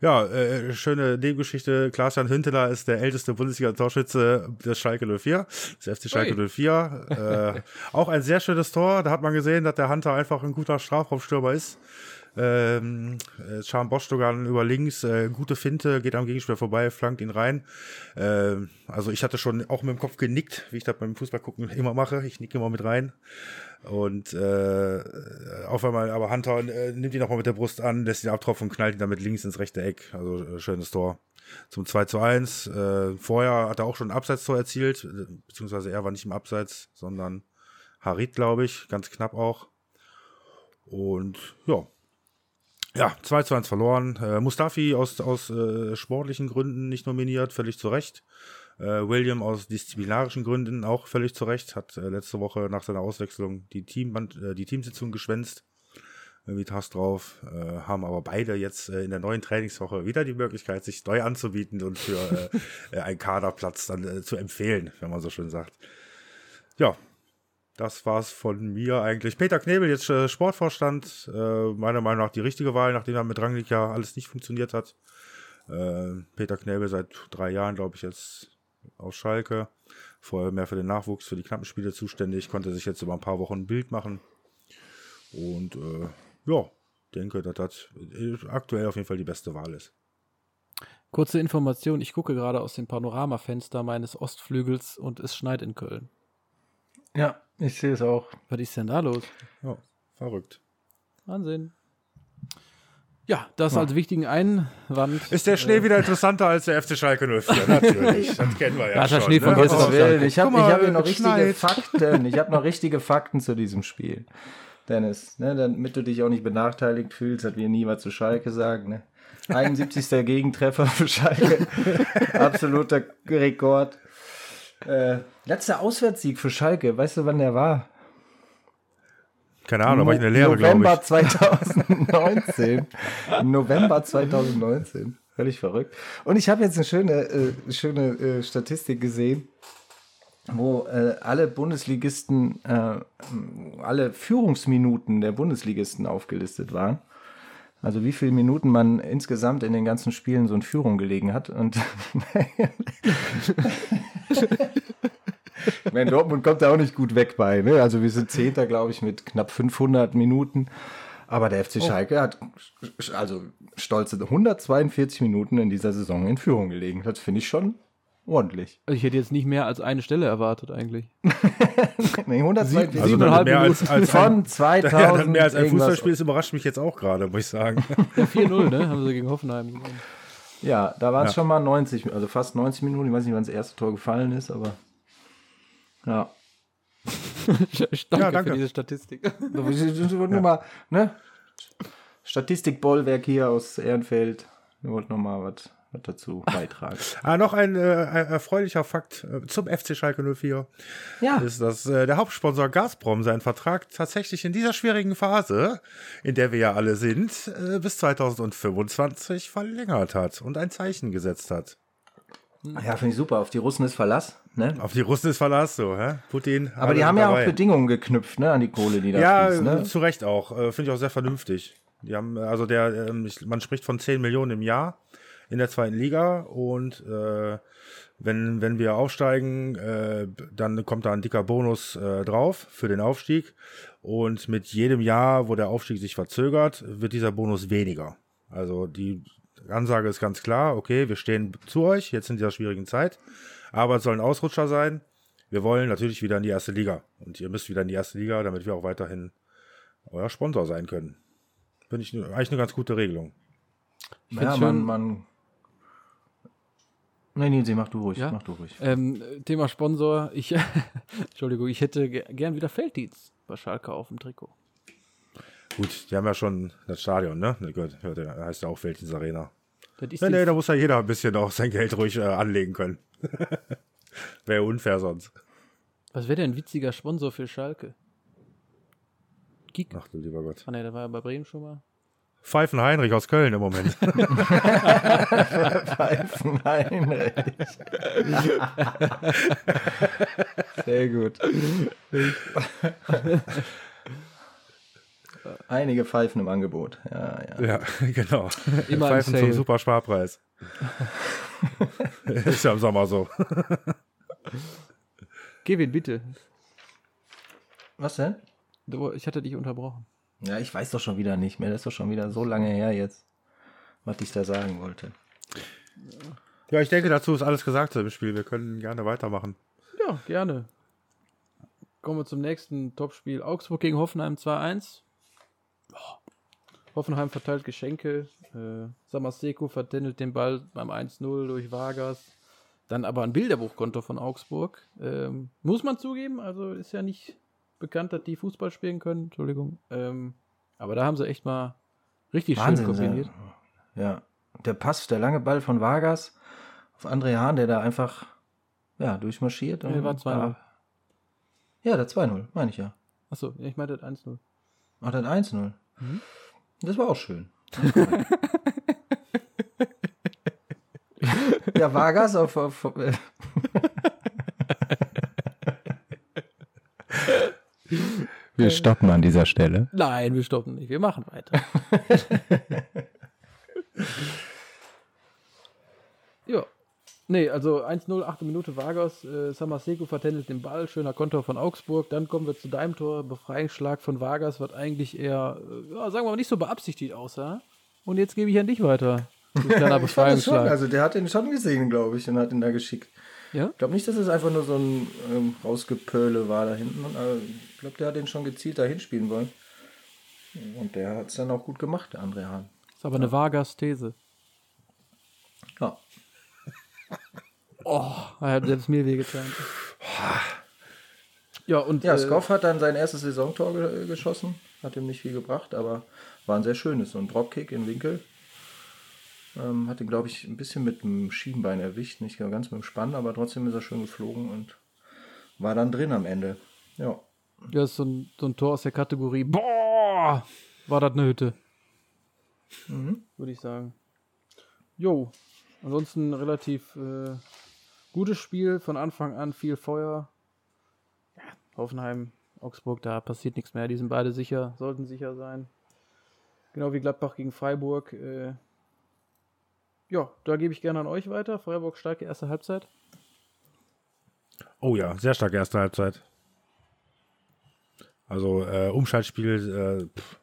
ja, äh, schöne Nebengeschichte. Klaas-Jan Hünteler ist der älteste Bundesliga-Torschütze des Schalke 04, des FC Schalke Ui. 04. äh, auch ein sehr schönes Tor. Da hat man gesehen, dass der Hunter einfach ein guter Strafraumstürmer ist. Ähm, äh, Charm Bostogan über links, äh, gute Finte, geht am Gegenspieler vorbei, flankt ihn rein. Äh, also ich hatte schon auch mit dem Kopf genickt, wie ich das beim Fußball gucken immer mache. Ich nicke immer mit rein. Und äh, auf einmal, aber Hunter äh, nimmt ihn nochmal mit der Brust an, lässt ihn abtropfen und knallt ihn damit links ins rechte Eck. Also äh, schönes Tor. Zum 2 zu 1. Äh, vorher hat er auch schon ein Abseitstor erzielt, äh, beziehungsweise er war nicht im Abseits, sondern Harit, glaube ich, ganz knapp auch. Und ja, ja, 2 zu 1 verloren. Äh, Mustafi aus, aus äh, sportlichen Gründen nicht nominiert, völlig zu Recht. Äh, William aus disziplinarischen Gründen auch völlig zu Recht. Hat äh, letzte Woche nach seiner Auswechslung die, Teamband, äh, die Teamsitzung geschwänzt. Irgendwie Task drauf. Äh, haben aber beide jetzt in der neuen Trainingswoche wieder die Möglichkeit, sich neu anzubieten und für einen Kaderplatz dann zu empfehlen, wenn man so schön sagt. Ja, das war's von mir eigentlich. Peter Knebel, jetzt äh, Sportvorstand. Äh, meiner Meinung nach die richtige Wahl, nachdem er mit Rangnick ja alles nicht funktioniert hat. Äh, Peter Knebel seit drei Jahren, glaube ich, jetzt aus Schalke. Vorher mehr für den Nachwuchs, für die knappen Spiele zuständig. Konnte sich jetzt über ein paar Wochen ein Bild machen. Und äh, ja, denke, dass das aktuell auf jeden Fall die beste Wahl ist. Kurze Information, ich gucke gerade aus dem Panoramafenster meines Ostflügels und es schneit in Köln. Ja, ich sehe es auch. Was ist denn da los? Ja, verrückt. Wahnsinn. Ja, das ja. als wichtigen Einwand. Ist der Schnee äh, wieder interessanter als der FC Schalke 04? Natürlich, das kennen wir ja, ja schon. Schnee von ne? gestern. Oh, ich habe hab hier noch richtige schneit. Fakten. Ich habe noch richtige Fakten zu diesem Spiel. Dennis, ne, damit du dich auch nicht benachteiligt fühlst, dass wir nie was zu Schalke sagen. Ne? 71. Gegentreffer für Schalke. Absoluter Rekord. Äh, letzter Auswärtssieg für Schalke, weißt du, wann der war? Keine Ahnung, war ich in der Lehre, glaube ich. November 2019. November 2019. Völlig verrückt. Und ich habe jetzt eine schöne, äh, schöne äh, Statistik gesehen, wo äh, alle Bundesligisten, äh, alle Führungsminuten der Bundesligisten aufgelistet waren. Also wie viele Minuten man insgesamt in den ganzen Spielen so in Führung gelegen hat. Und ich meine, Dortmund kommt da auch nicht gut weg bei. Ne? Also wir sind Zehnter, glaube ich, mit knapp 500 Minuten. Aber der FC oh. Schalke hat also stolze 142 Minuten in dieser Saison in Führung gelegen. Das finde ich schon ordentlich. Also ich hätte jetzt nicht mehr als eine Stelle erwartet eigentlich. nee, 142 also mehr Minuten als, als von ein, 2000. Ja, mehr als ein Fußballspiel, das überrascht mich jetzt auch gerade, muss ich sagen. Ja, 4-0, ne? Haben sie gegen Hoffenheim gewonnen. Ja, da waren es ja. schon mal 90, also fast 90 Minuten. Ich weiß nicht, wann das erste Tor gefallen ist, aber ja. danke, ja, danke für diese Statistik. Nur ja. mal, ne? Statistikbollwerk hier aus Ehrenfeld. Wir wollten noch mal was dazu beitragen. ah, noch ein äh, erfreulicher Fakt äh, zum FC Schalke 04. Ja. Ist, dass äh, der Hauptsponsor Gazprom seinen Vertrag tatsächlich in dieser schwierigen Phase, in der wir ja alle sind, äh, bis 2025 verlängert hat und ein Zeichen gesetzt hat. Ja, finde ich super. Auf die Russen ist Verlass. Ne? Auf die Russen ist Verlass, so, hä? Putin. Aber die haben dabei. ja auch Bedingungen geknüpft, ne, an die Kohle, die da ja, fließt. Ja, ne? zu Recht auch. Äh, finde ich auch sehr vernünftig. Die haben, also der, ähm, man spricht von 10 Millionen im Jahr in der zweiten Liga und äh, wenn, wenn wir aufsteigen, äh, dann kommt da ein dicker Bonus äh, drauf für den Aufstieg. Und mit jedem Jahr, wo der Aufstieg sich verzögert, wird dieser Bonus weniger. Also die Ansage ist ganz klar, okay, wir stehen zu euch jetzt in dieser schwierigen Zeit, aber es soll ein Ausrutscher sein. Wir wollen natürlich wieder in die erste Liga. Und ihr müsst wieder in die erste Liga, damit wir auch weiterhin euer Sponsor sein können. Finde ich eigentlich eine ganz gute Regelung. Ich ja, man, man Nein, Nils, mach du ruhig, ja? mach du ruhig. Ähm, Thema Sponsor, ich, Entschuldigung, ich hätte gern wieder Felddienst bei Schalke auf dem Trikot. Gut, die haben ja schon das Stadion, ne? Gott, der heißt ja auch Felddienst Arena. Nee, nee, da muss ja jeder ein bisschen auch sein Geld ruhig äh, anlegen können. wäre unfair sonst. Was wäre denn ein witziger Sponsor für Schalke? Kick. Ach du lieber Gott. Ah ne, da war ja bei Bremen schon mal. Pfeifen Heinrich aus Köln im Moment. Pfeifen Heinrich. Sehr gut. Einige Pfeifen im Angebot. Ja, ja. ja genau. Immer Pfeifen zum super Sparpreis. Ist ja im Sommer so. Kevin, bitte. Was denn? Ich hatte dich unterbrochen. Ja, ich weiß doch schon wieder nicht mehr. Das ist doch schon wieder so lange her jetzt, was ich da sagen wollte. Ja, ich denke, dazu ist alles gesagt im Spiel. Wir können gerne weitermachen. Ja, gerne. Kommen wir zum nächsten Topspiel. Augsburg gegen Hoffenheim 2-1. Hoffenheim verteilt Geschenke. Äh, Samaseko vertändelt den Ball beim 1-0 durch Vargas. Dann aber ein Bilderbuchkonto von Augsburg. Ähm, muss man zugeben, also ist ja nicht bekannt, dass die Fußball spielen können. Entschuldigung. Ähm, aber da haben sie echt mal richtig Wahnsinn, schön kombiniert. Ja. ja. Der Pass, der lange Ball von Vargas auf André Hahn, der da einfach ja, durchmarschiert. Nee, war 2-0. Ja, der 2-0, meine ich ja. Achso, ich meinte 1-0. Ach, der 1-0. Mhm. Das war auch schön. ja, Vargas auf, auf, Wir stoppen an dieser Stelle. Nein, wir stoppen nicht. Wir machen weiter. ja. Nee, also 1-0, 8. Minute Vargas. Äh, Samaseko vertändelt den Ball. Schöner Konter von Augsburg. Dann kommen wir zu deinem Tor. Befreiungsschlag von Vargas, was eigentlich eher, äh, ja, sagen wir mal, nicht so beabsichtigt aussah. Und jetzt gebe ich an dich weiter. Kleiner Befreiungsschlag. also der hat den schon gesehen, glaube ich, und hat ihn da geschickt. Ja? Ich glaube nicht, dass es einfach nur so ein ähm, Rausgepöle war da hinten. Aber ich glaube, der hat den schon gezielt dahin spielen wollen. Und der hat es dann auch gut gemacht, der André Hahn. Ist aber eine Vargas-These. Ja. oh, er hat selbst mir wehgetan. Ja, und. Ja, äh, Skoff hat dann sein erstes Saisontor ge geschossen. Hat ihm nicht viel gebracht, aber war ein sehr schönes. So ein Dropkick in Winkel. Ähm, hat ihn, glaube ich, ein bisschen mit dem Schienbein erwischt, nicht ganz mit dem Spann, aber trotzdem ist er schön geflogen und war dann drin am Ende. Ja. Ja, ist so ein, so ein Tor aus der Kategorie, boah, war das eine Hütte. Mhm. Würde ich sagen. Jo, ansonsten relativ äh, gutes Spiel, von Anfang an viel Feuer. Ja, Hoffenheim, Augsburg, da passiert nichts mehr. Die sind beide sicher, sollten sicher sein. Genau wie Gladbach gegen Freiburg. Äh, ja, da gebe ich gerne an euch weiter. Freiburg starke erste Halbzeit. Oh ja, sehr starke erste Halbzeit. Also äh, Umschaltspiel, äh, pff,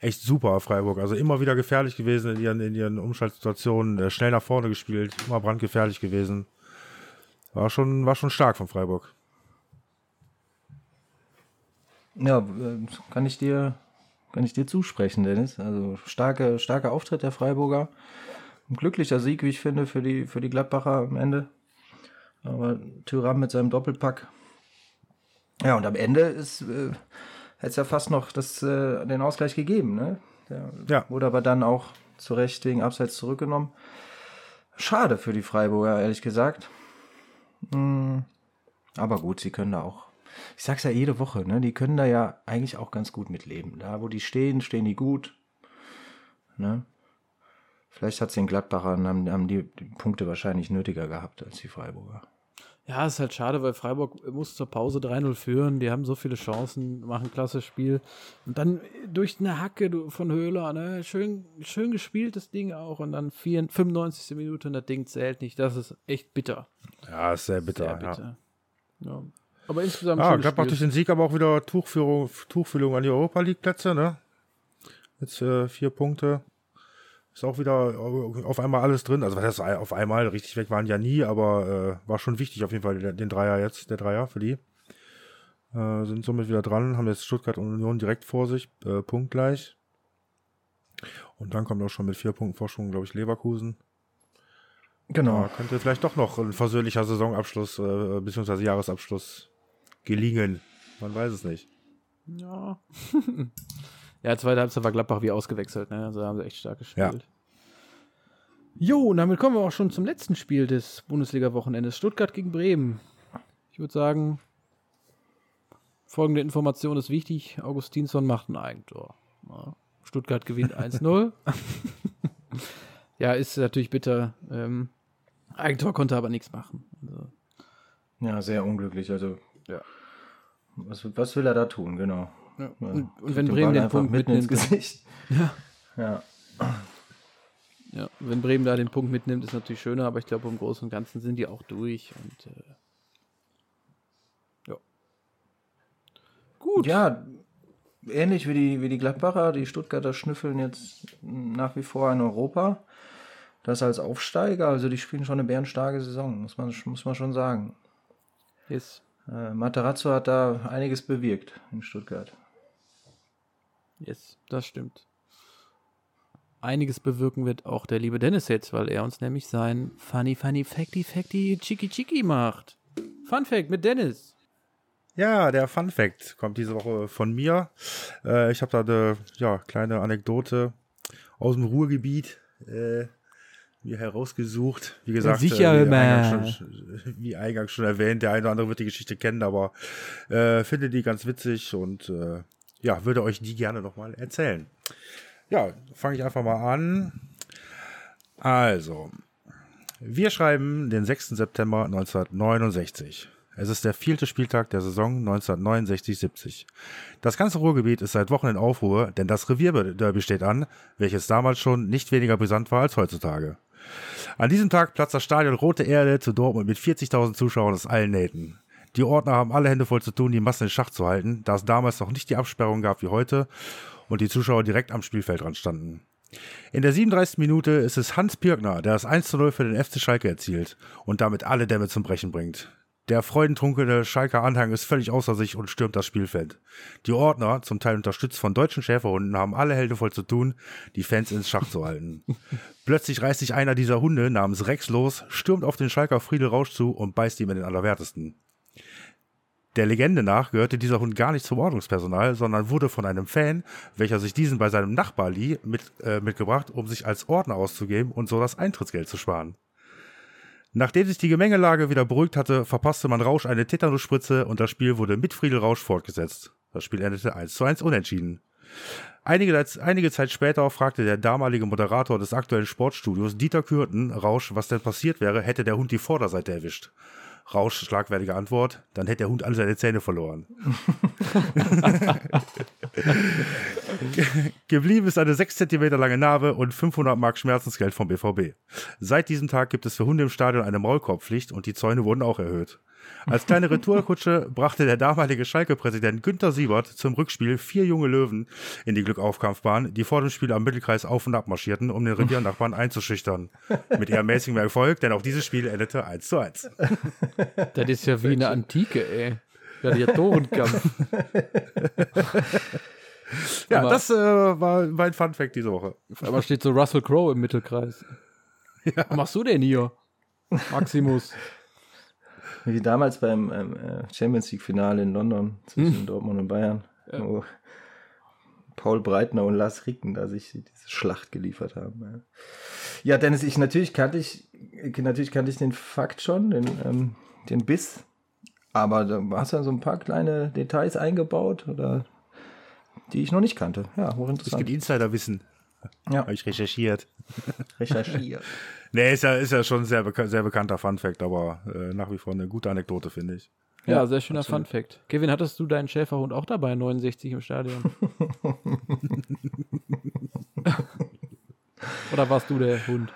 echt super Freiburg. Also immer wieder gefährlich gewesen in ihren, in ihren Umschaltsituationen, äh, schnell nach vorne gespielt, immer brandgefährlich gewesen. War schon, war schon stark von Freiburg. Ja, äh, kann ich dir, kann ich dir zusprechen, Dennis. Also starke, starker Auftritt der Freiburger ein glücklicher Sieg, wie ich finde, für die, für die Gladbacher am Ende. Aber Tyram mit seinem Doppelpack Ja, und am Ende ist, äh, hätte es ja fast noch das, äh, den Ausgleich gegeben. Ne? Der ja. wurde aber dann auch zu Recht wegen Abseits zurückgenommen. Schade für die Freiburger, ehrlich gesagt. Mhm. Aber gut, sie können da auch. Ich sag's ja jede Woche, ne? Die können da ja eigentlich auch ganz gut mitleben. Da, wo die stehen, stehen die gut. Ne? Vielleicht hat es den Gladbachern, haben, haben die, die Punkte wahrscheinlich nötiger gehabt als die Freiburger. Ja, ist halt schade, weil Freiburg muss zur Pause 3-0 führen. Die haben so viele Chancen, machen ein klasse Spiel. Und dann durch eine Hacke von Höhler, ne? schön, schön gespielt das Ding auch. Und dann 4, 95. Minute und das Ding zählt nicht. Das ist echt bitter. Ja, ist sehr bitter. Sehr bitter. Ja. ja. Aber insgesamt. Ja, Gladbach durch den Sieg aber auch wieder Tuchführung, Tuchfühlung an die Europa League-Plätze, ne? Jetzt äh, vier Punkte. Ist auch wieder auf einmal alles drin. Also was heißt auf einmal, richtig weg waren ja nie, aber äh, war schon wichtig auf jeden Fall den Dreier jetzt, der Dreier für die. Äh, sind somit wieder dran, haben jetzt Stuttgart und Union direkt vor sich, äh, punktgleich. Und dann kommt auch schon mit vier Punkten Vorsprung, glaube ich, Leverkusen. Genau. Da könnte vielleicht doch noch ein versöhnlicher Saisonabschluss äh, bzw. Jahresabschluss gelingen. Man weiß es nicht. Ja. Ja, zweite Halbzeit war Gladbach wie ausgewechselt, ne? Also haben sie echt stark gespielt. Ja. Jo, und damit kommen wir auch schon zum letzten Spiel des Bundesliga-Wochenendes. Stuttgart gegen Bremen. Ich würde sagen, folgende Information ist wichtig. Augustinsson macht ein Eigentor. Ja. Stuttgart gewinnt 1-0. ja, ist natürlich bitter. Ähm, Eigentor konnte aber nichts machen. Also. Ja, sehr unglücklich. Also, ja. Was, was will er da tun, genau? Ja. Und, und wenn Bremen den Punkt mitten ins Gesicht. Ja. ja. Ja, wenn Bremen da den Punkt mitnimmt, ist natürlich schöner, aber ich glaube, im Großen und Ganzen sind die auch durch und äh, ja. Gut. Ja, ähnlich wie die, wie die Gladbacher, die Stuttgarter schnüffeln jetzt nach wie vor in Europa. Das als Aufsteiger, also die spielen schon eine bärenstarke Saison, muss man, muss man schon sagen. Yes. Äh, Materazzo hat da einiges bewirkt in Stuttgart. Yes, das stimmt. Einiges bewirken wird auch der liebe Dennis jetzt, weil er uns nämlich sein Funny Funny Facty Facty Chiki Chiki macht. Fun Fact mit Dennis. Ja, der Fun Fact kommt diese Woche von mir. Äh, ich habe da eine ja, kleine Anekdote aus dem Ruhrgebiet äh, mir herausgesucht. Wie gesagt, Sicher, äh, wie, eingangs schon, wie, eingangs schon, erwähnt, der eine oder andere wird die Geschichte kennen, aber äh, finde die ganz witzig und äh, ja, würde euch die gerne nochmal erzählen. Ja, fange ich einfach mal an. Also, wir schreiben den 6. September 1969. Es ist der vierte Spieltag der Saison 1969-70. Das ganze Ruhrgebiet ist seit Wochen in Aufruhr, denn das Revierderby steht an, welches damals schon nicht weniger brisant war als heutzutage. An diesem Tag platzt das Stadion Rote Erde zu Dortmund mit 40.000 Zuschauern aus allen Nähten. Die Ordner haben alle Hände voll zu tun, die Massen in Schach zu halten, da es damals noch nicht die Absperrung gab wie heute und die Zuschauer direkt am Spielfeldrand standen. In der 37. Minute ist es Hans Pirkner, der das 1 zu 0 für den FC Schalke erzielt und damit alle Dämme zum Brechen bringt. Der freudentrunkene Schalker Anhang ist völlig außer sich und stürmt das Spielfeld. Die Ordner, zum Teil unterstützt von deutschen Schäferhunden, haben alle Hände voll zu tun, die Fans ins Schach zu halten. Plötzlich reißt sich einer dieser Hunde namens Rex los, stürmt auf den Schalker Friedel Rausch zu und beißt ihm in den Allerwertesten. Der Legende nach gehörte dieser Hund gar nicht zum Ordnungspersonal, sondern wurde von einem Fan, welcher sich diesen bei seinem Nachbar lieh, mit, äh, mitgebracht, um sich als Ordner auszugeben und so das Eintrittsgeld zu sparen. Nachdem sich die Gemengelage wieder beruhigt hatte, verpasste man Rausch eine Tetanusspritze und das Spiel wurde mit Friedel Rausch fortgesetzt. Das Spiel endete 1 zu 1 unentschieden. Einige, einige Zeit später fragte der damalige Moderator des aktuellen Sportstudios, Dieter Kürten, Rausch, was denn passiert wäre, hätte der Hund die Vorderseite erwischt. Rausch, schlagwertige Antwort, dann hätte der Hund alle seine Zähne verloren. Geblieben ist eine 6 cm lange Narbe und 500 Mark Schmerzensgeld vom BVB. Seit diesem Tag gibt es für Hunde im Stadion eine Maulkorbpflicht und die Zäune wurden auch erhöht. Als kleine Retourkutsche brachte der damalige Schalke-Präsident Günter Siebert zum Rückspiel vier junge Löwen in die Glückaufkampfbahn, die vor dem Spiel am Mittelkreis auf und ab marschierten, um den Reviernachbarn einzuschüchtern. Mit eher mäßigem Erfolg, denn auch dieses Spiel endete 1 zu 1. Das ist ja wie eine Antike, ey. Gladiatorenkampf. ja, aber, das äh, war mein Fun-Fact diese Woche. Aber steht so Russell Crowe im Mittelkreis. Ja. Was machst du denn hier, Maximus? Wie damals beim ähm, äh, Champions League-Finale in London zwischen hm. Dortmund und Bayern. Ja. Wo Paul Breitner und Lars Ricken da sich diese Schlacht geliefert haben. Ja, Dennis, ich natürlich kannte ich, natürlich kannte ich den Fakt schon, den, ähm, den Biss. Aber da hast du ja so ein paar kleine Details eingebaut oder die ich noch nicht kannte. Ja, hochinteressant. Es gibt Insiderwissen. Ja. Habe ich recherchiert. Recherchiert. nee, ist ja, ist ja schon ein sehr, beka sehr bekannter Fun-Fact, aber äh, nach wie vor eine gute Anekdote, finde ich. Ja, ja, sehr schöner Fun-Fact. Kevin, hattest du deinen Schäferhund auch dabei, 69 im Stadion? Oder warst du der Hund?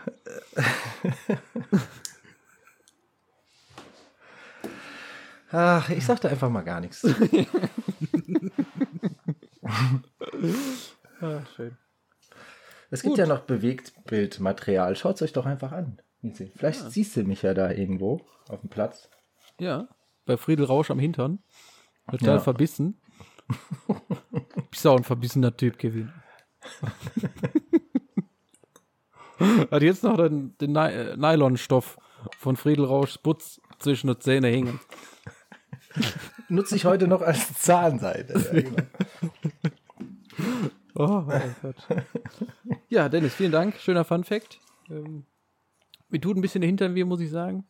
Ach, ich sagte einfach mal gar nichts. ah, schön. Es gibt Gut. ja noch Bewegtbildmaterial. Schaut es euch doch einfach an. Vielleicht ja. siehst du mich ja da irgendwo auf dem Platz. Ja, bei Friedel Rausch am Hintern. Total ja. verbissen. Bist auch ein verbissener Typ, Kevin. Hat jetzt noch den, den Ny äh, Nylonstoff von Friedel Rauschs Putz zwischen den Zähne hängen. Nutze ich heute noch als Zahnseite. Ja, genau. Oh mein Gott. Ja, Dennis, vielen Dank. Schöner Fun Fact. Ähm, mir tut ein bisschen der Hintern weh, muss ich sagen.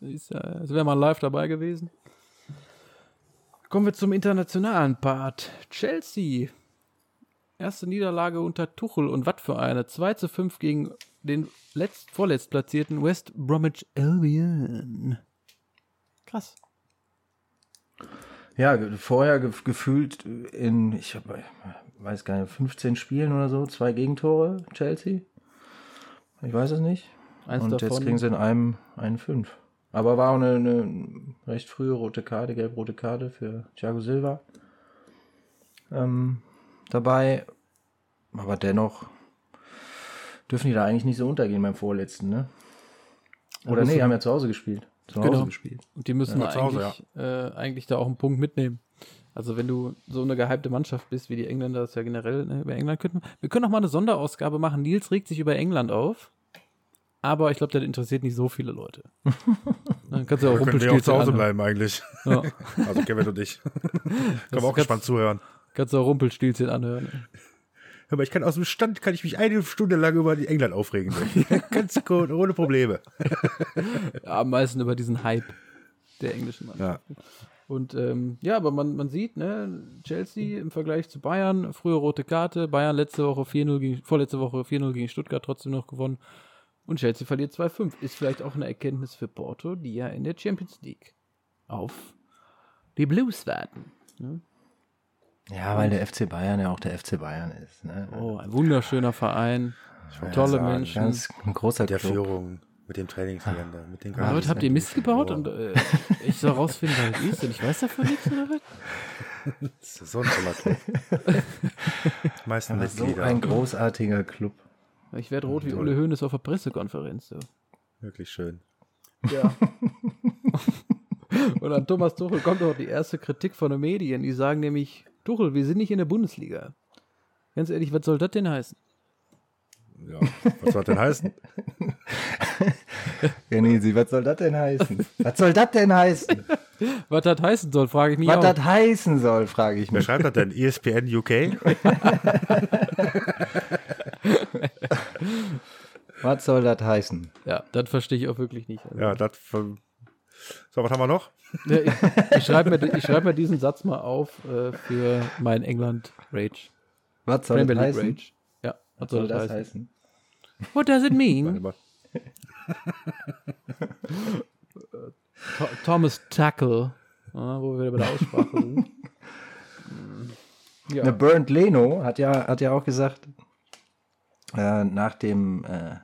Ist, äh, also wäre mal live dabei gewesen. Kommen wir zum internationalen Part. Chelsea. Erste Niederlage unter Tuchel und was für eine. 2 zu 5 gegen den letzt, vorletzt platzierten West Bromwich Albion. Krass. Ja, vorher ge gefühlt in, ich hab, weiß gar nicht, 15 Spielen oder so, zwei Gegentore, Chelsea. Ich weiß es nicht. Eins Und davon. jetzt kriegen sie in einem einen fünf. Aber war auch eine, eine recht frühe rote Karte, gelb-rote Karte für Thiago Silva ähm, dabei. Aber dennoch dürfen die da eigentlich nicht so untergehen beim vorletzten, ne? Oder nee, haben ja zu Hause gespielt. Zu Hause genau. gespielt. Und die müssen ja, eigentlich, Hause, ja. äh, eigentlich da auch einen Punkt mitnehmen. Also wenn du so eine gehypte Mannschaft bist, wie die Engländer das ja generell ne, über England könnten. Wir können auch mal eine Sonderausgabe machen. Nils regt sich über England auf. Aber ich glaube, der interessiert nicht so viele Leute. Dann kannst du auch Rumpelstilzchen wir auch zu Hause bleiben eigentlich. Ja. Also Kevin und ich. können wir auch gespannt zuhören. Kannst du auch Rumpelstilzchen anhören. Aber ich kann aus dem Stand kann ich mich eine Stunde lang über die England aufregen. Ganz gut, ohne Probleme. Ja, am meisten über diesen Hype der englischen Mannschaft. Ja. Und ähm, ja, aber man, man sieht, ne, Chelsea im Vergleich zu Bayern, frühe rote Karte, Bayern letzte Woche 4-0 gegen, vorletzte Woche 4-0 gegen Stuttgart trotzdem noch gewonnen. Und Chelsea verliert 2-5. Ist vielleicht auch eine Erkenntnis für Porto, die ja in der Champions League auf die Blues warten. Ne? Ja, weil der FC Bayern ja auch der FC Bayern ist. Ne? Oh, ein wunderschöner Verein. Tolle sagen, Menschen. Ganz ein großer der Club. Führung mit dem Trainingsgelände. Mit den Aber habt ihr Mist gebaut und äh, ich soll rausfinden, was es ist und ich weiß davon nichts oder was? Das ist so ein toller Club. Meisten Mitglieder. So ein großartiger Club. Ich werde rot wie Ulle Hoeneß auf der Pressekonferenz. So. Wirklich schön. Ja. und an Thomas Tuchel kommt auch die erste Kritik von den Medien. Die sagen nämlich, Tuchel, wir sind nicht in der Bundesliga. Ganz ehrlich, was soll das denn heißen? Ja, was soll das denn heißen? ja, Nisi, was soll das denn heißen? Was soll das denn heißen? was das heißen soll, frage ich mich was auch. Was das heißen soll, frage ich mich. Wer schreibt das denn? ESPN UK? was soll das heißen? Ja, das verstehe ich auch wirklich nicht. Also. Ja, das. So, was haben wir noch? Ja, ich, ich schreibe mir, schreib mir diesen Satz mal auf äh, für mein England Rage. Was soll Premier das heißen? Rage. Was, soll, das heißen? heißen? What does it mean? Thomas Tackle, wo wir bei der Aussprache sind. ja. Bernd Leno hat ja, hat ja auch gesagt, äh, nach dem äh,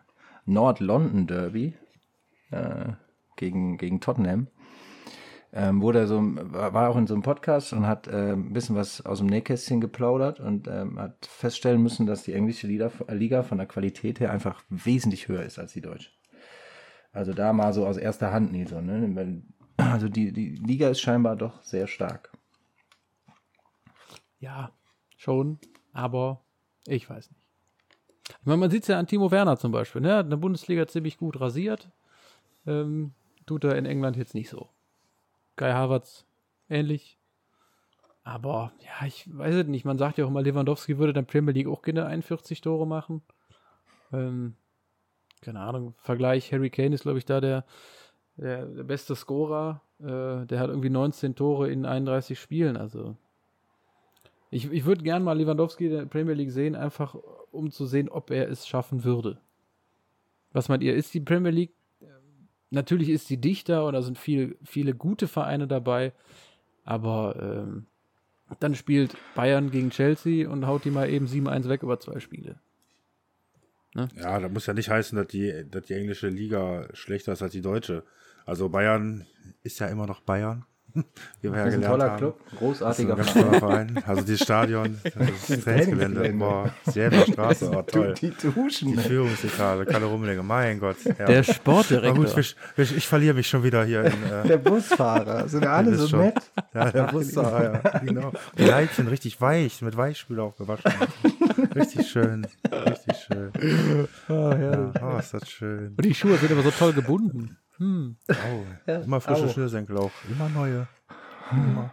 Nord-London Derby äh, gegen, gegen Tottenham, ähm, wurde so, war auch in so einem Podcast und hat äh, ein bisschen was aus dem Nähkästchen geplaudert und ähm, hat feststellen müssen, dass die englische Liga, von der Qualität her einfach wesentlich höher ist als die deutsche. Also da mal so aus erster Hand nie so. Ne? Also die, die Liga ist scheinbar doch sehr stark. Ja, schon, aber ich weiß nicht. Ich meine, man sieht es ja an Timo Werner zum Beispiel. Ne? Hat eine Bundesliga ziemlich gut rasiert. Ähm, tut er in England jetzt nicht so. Guy Havertz ähnlich. Aber ja, ich weiß es nicht. Man sagt ja auch immer, Lewandowski würde dann Premier League auch gerne 41 Tore machen. Ähm, keine Ahnung, Vergleich, Harry Kane ist, glaube ich, da der, der, der beste Scorer. Äh, der hat irgendwie 19 Tore in 31 Spielen. Also ich, ich würde gern mal Lewandowski in der Premier League sehen, einfach um zu sehen, ob er es schaffen würde. Was meint ihr? Ist die Premier League, natürlich ist sie dichter und da sind viel, viele gute Vereine dabei, aber ähm, dann spielt Bayern gegen Chelsea und haut die mal eben 7-1 weg über zwei Spiele. Ne? Ja, das muss ja nicht heißen, dass die, dass die englische Liga schlechter ist als die deutsche. Also Bayern ist ja immer noch Bayern. Wie wir ja gelernt ein toller haben. Club, großartiger Verein. Also dieses Stadion, das Trainingsgelände, boah, Sierra Straße, oh, toll. Die, Duschen. Die Führungsetage, Kalle Rummelinge, mein Gott. Ja. Der Sportdirektor. Gut, ich, ich, ich, verliere mich schon wieder hier. In, äh, der Busfahrer, sind ja alle so schon, nett. Ja, der Busfahrer, ja, genau. Die Leitchen richtig weich, mit Weichspüler auch gewaschen. richtig schön, richtig schön. Oh, ja. oh, ist das schön. Und die Schuhe sind aber so toll gebunden. Hm. Oh, ja, immer frische au. Schnürsenkel auch. Immer neue. Immer.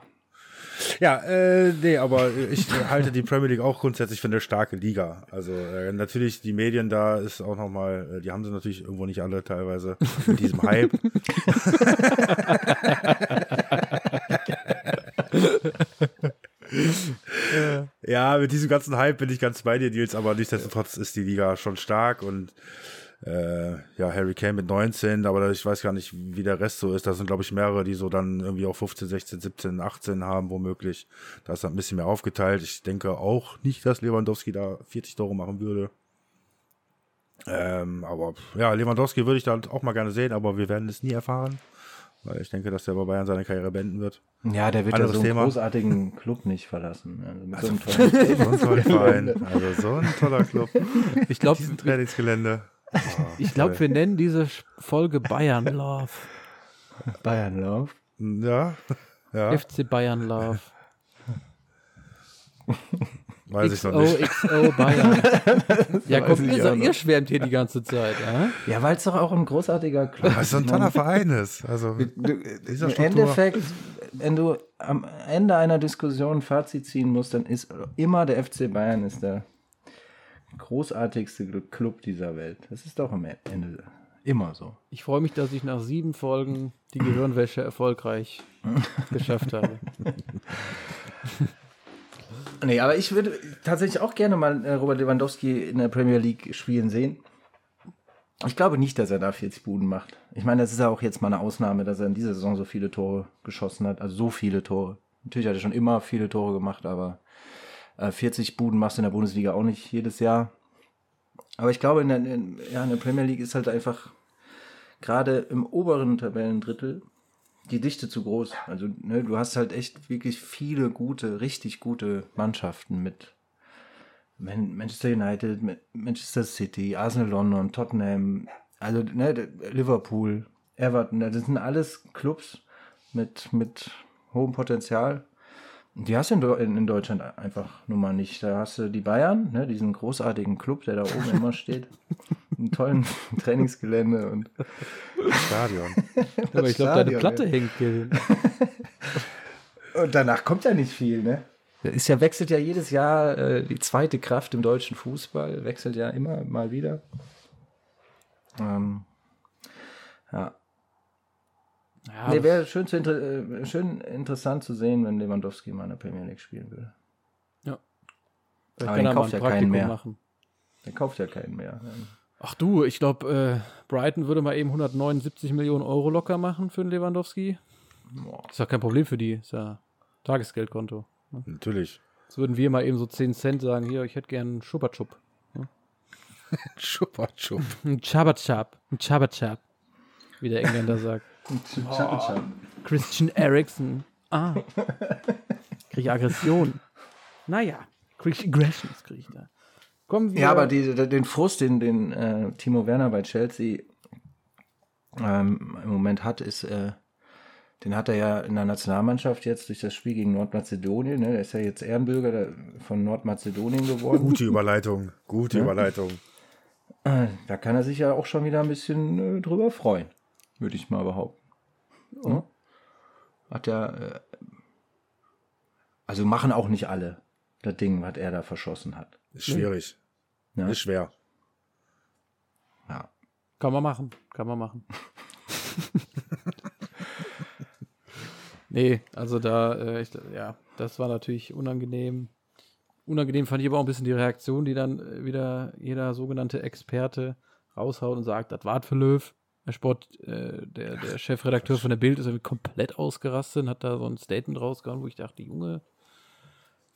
Ja, äh, nee, aber ich halte die Premier League auch grundsätzlich für eine starke Liga. Also äh, natürlich die Medien da ist auch nochmal, äh, die haben sie natürlich irgendwo nicht alle teilweise mit diesem Hype. ja, mit diesem ganzen Hype bin ich ganz bei dir, Nils, aber nichtsdestotrotz ist die Liga schon stark und äh, ja, Harry Kane mit 19, aber ich weiß gar nicht, wie der Rest so ist. Da sind, glaube ich, mehrere, die so dann irgendwie auch 15, 16, 17, 18 haben, womöglich. Da ist ein bisschen mehr aufgeteilt. Ich denke auch nicht, dass Lewandowski da 40 Tore machen würde. Ähm, aber ja, Lewandowski würde ich da auch mal gerne sehen, aber wir werden es nie erfahren. Weil ich denke, dass der bei Bayern seine Karriere beenden wird. Ja, der wird ja so einen Thema. großartigen Club nicht verlassen. Also mit also, so, einem tollen, so ein toller Verein. Also so ein toller Club. Ich glaube, Trainingsgelände. Ich glaube, wir nennen diese Folge Bayern Love. Bayern Love? Ja. ja. FC Bayern Love. Weiß ich noch nicht. XO Bayern. ja, komm, ihr, ihr schwärmt hier die ganze Zeit. Äh? Ja, weil es doch auch ein großartiger Club ist. so ein toller Verein ist. Also, Im Endeffekt, wenn du am Ende einer Diskussion ein Fazit ziehen musst, dann ist immer der FC Bayern ist der großartigste Club dieser Welt. Das ist doch am Ende immer so. Ich freue mich, dass ich nach sieben Folgen die Gehirnwäsche erfolgreich geschafft habe. Nee, aber ich würde tatsächlich auch gerne mal äh, Robert Lewandowski in der Premier League spielen sehen. Ich glaube nicht, dass er da 40 Buden macht. Ich meine, das ist ja auch jetzt mal eine Ausnahme, dass er in dieser Saison so viele Tore geschossen hat. Also so viele Tore. Natürlich hat er schon immer viele Tore gemacht, aber 40 äh, Buden machst du in der Bundesliga auch nicht jedes Jahr. Aber ich glaube, in der, in, ja, in der Premier League ist halt einfach gerade im oberen Tabellendrittel die Dichte zu groß. Also ne, du hast halt echt wirklich viele gute, richtig gute Mannschaften mit Manchester United, Manchester City, Arsenal London, Tottenham, also ne, Liverpool, Everton, das sind alles Clubs mit, mit hohem Potenzial. Die hast du in, in, Deutschland einfach nun mal nicht. Da hast du die Bayern, ne, diesen großartigen Club, der da oben immer steht. Einen tollen Trainingsgelände und Stadion. Aber ich glaube, deine Platte ja. hängt hier. und danach kommt ja nicht viel, ne? Ist ja, wechselt ja jedes Jahr äh, die zweite Kraft im deutschen Fußball, wechselt ja immer mal wieder. Ähm, ja. Ja, nee, wäre schön, zu inter äh, schön interessant zu sehen, wenn Lewandowski mal in der Premier League spielen würde. Ja. Aber den kauft ja keinen mehr. Machen. Der kauft ja keinen mehr. Ach du, ich glaube, äh, Brighton würde mal eben 179 Millionen Euro locker machen für den Lewandowski. Boah. Ist ja kein Problem für die. Ist ja Tagesgeldkonto. Ne? Natürlich. Jetzt würden wir mal eben so 10 Cent sagen, hier, ich hätte gern einen Schupperchup. Ne? Schupperchup. Ein Chabachab. Ein Chabachab. Wie der Engländer sagt. Oh, Christian Eriksson. Ah. Krieg ich Aggression. Naja, krieg ich Aggressions, krieg ich da. Kommen wir. Ja, aber die, den Frust, den, den äh, Timo Werner bei Chelsea ähm, im Moment hat, ist, äh, den hat er ja in der Nationalmannschaft jetzt durch das Spiel gegen Nordmazedonien. Ne? Er ist ja jetzt Ehrenbürger von Nordmazedonien geworden. Gute Überleitung, gute ja? Überleitung. Äh, da kann er sich ja auch schon wieder ein bisschen äh, drüber freuen würde ich mal behaupten. Ja. Hat ja, äh, also machen auch nicht alle das Ding, was er da verschossen hat. Ist schwierig. Ja. Ist schwer. Ja. Kann man machen. Kann man machen. nee, also da, äh, ich, ja, das war natürlich unangenehm. Unangenehm fand ich aber auch ein bisschen die Reaktion, die dann äh, wieder jeder sogenannte Experte raushaut und sagt, das war für Löw. Der Sport, äh, der, der Chefredakteur von der Bild ist irgendwie komplett ausgerastet und hat da so ein Statement rausgehauen, wo ich dachte, Junge,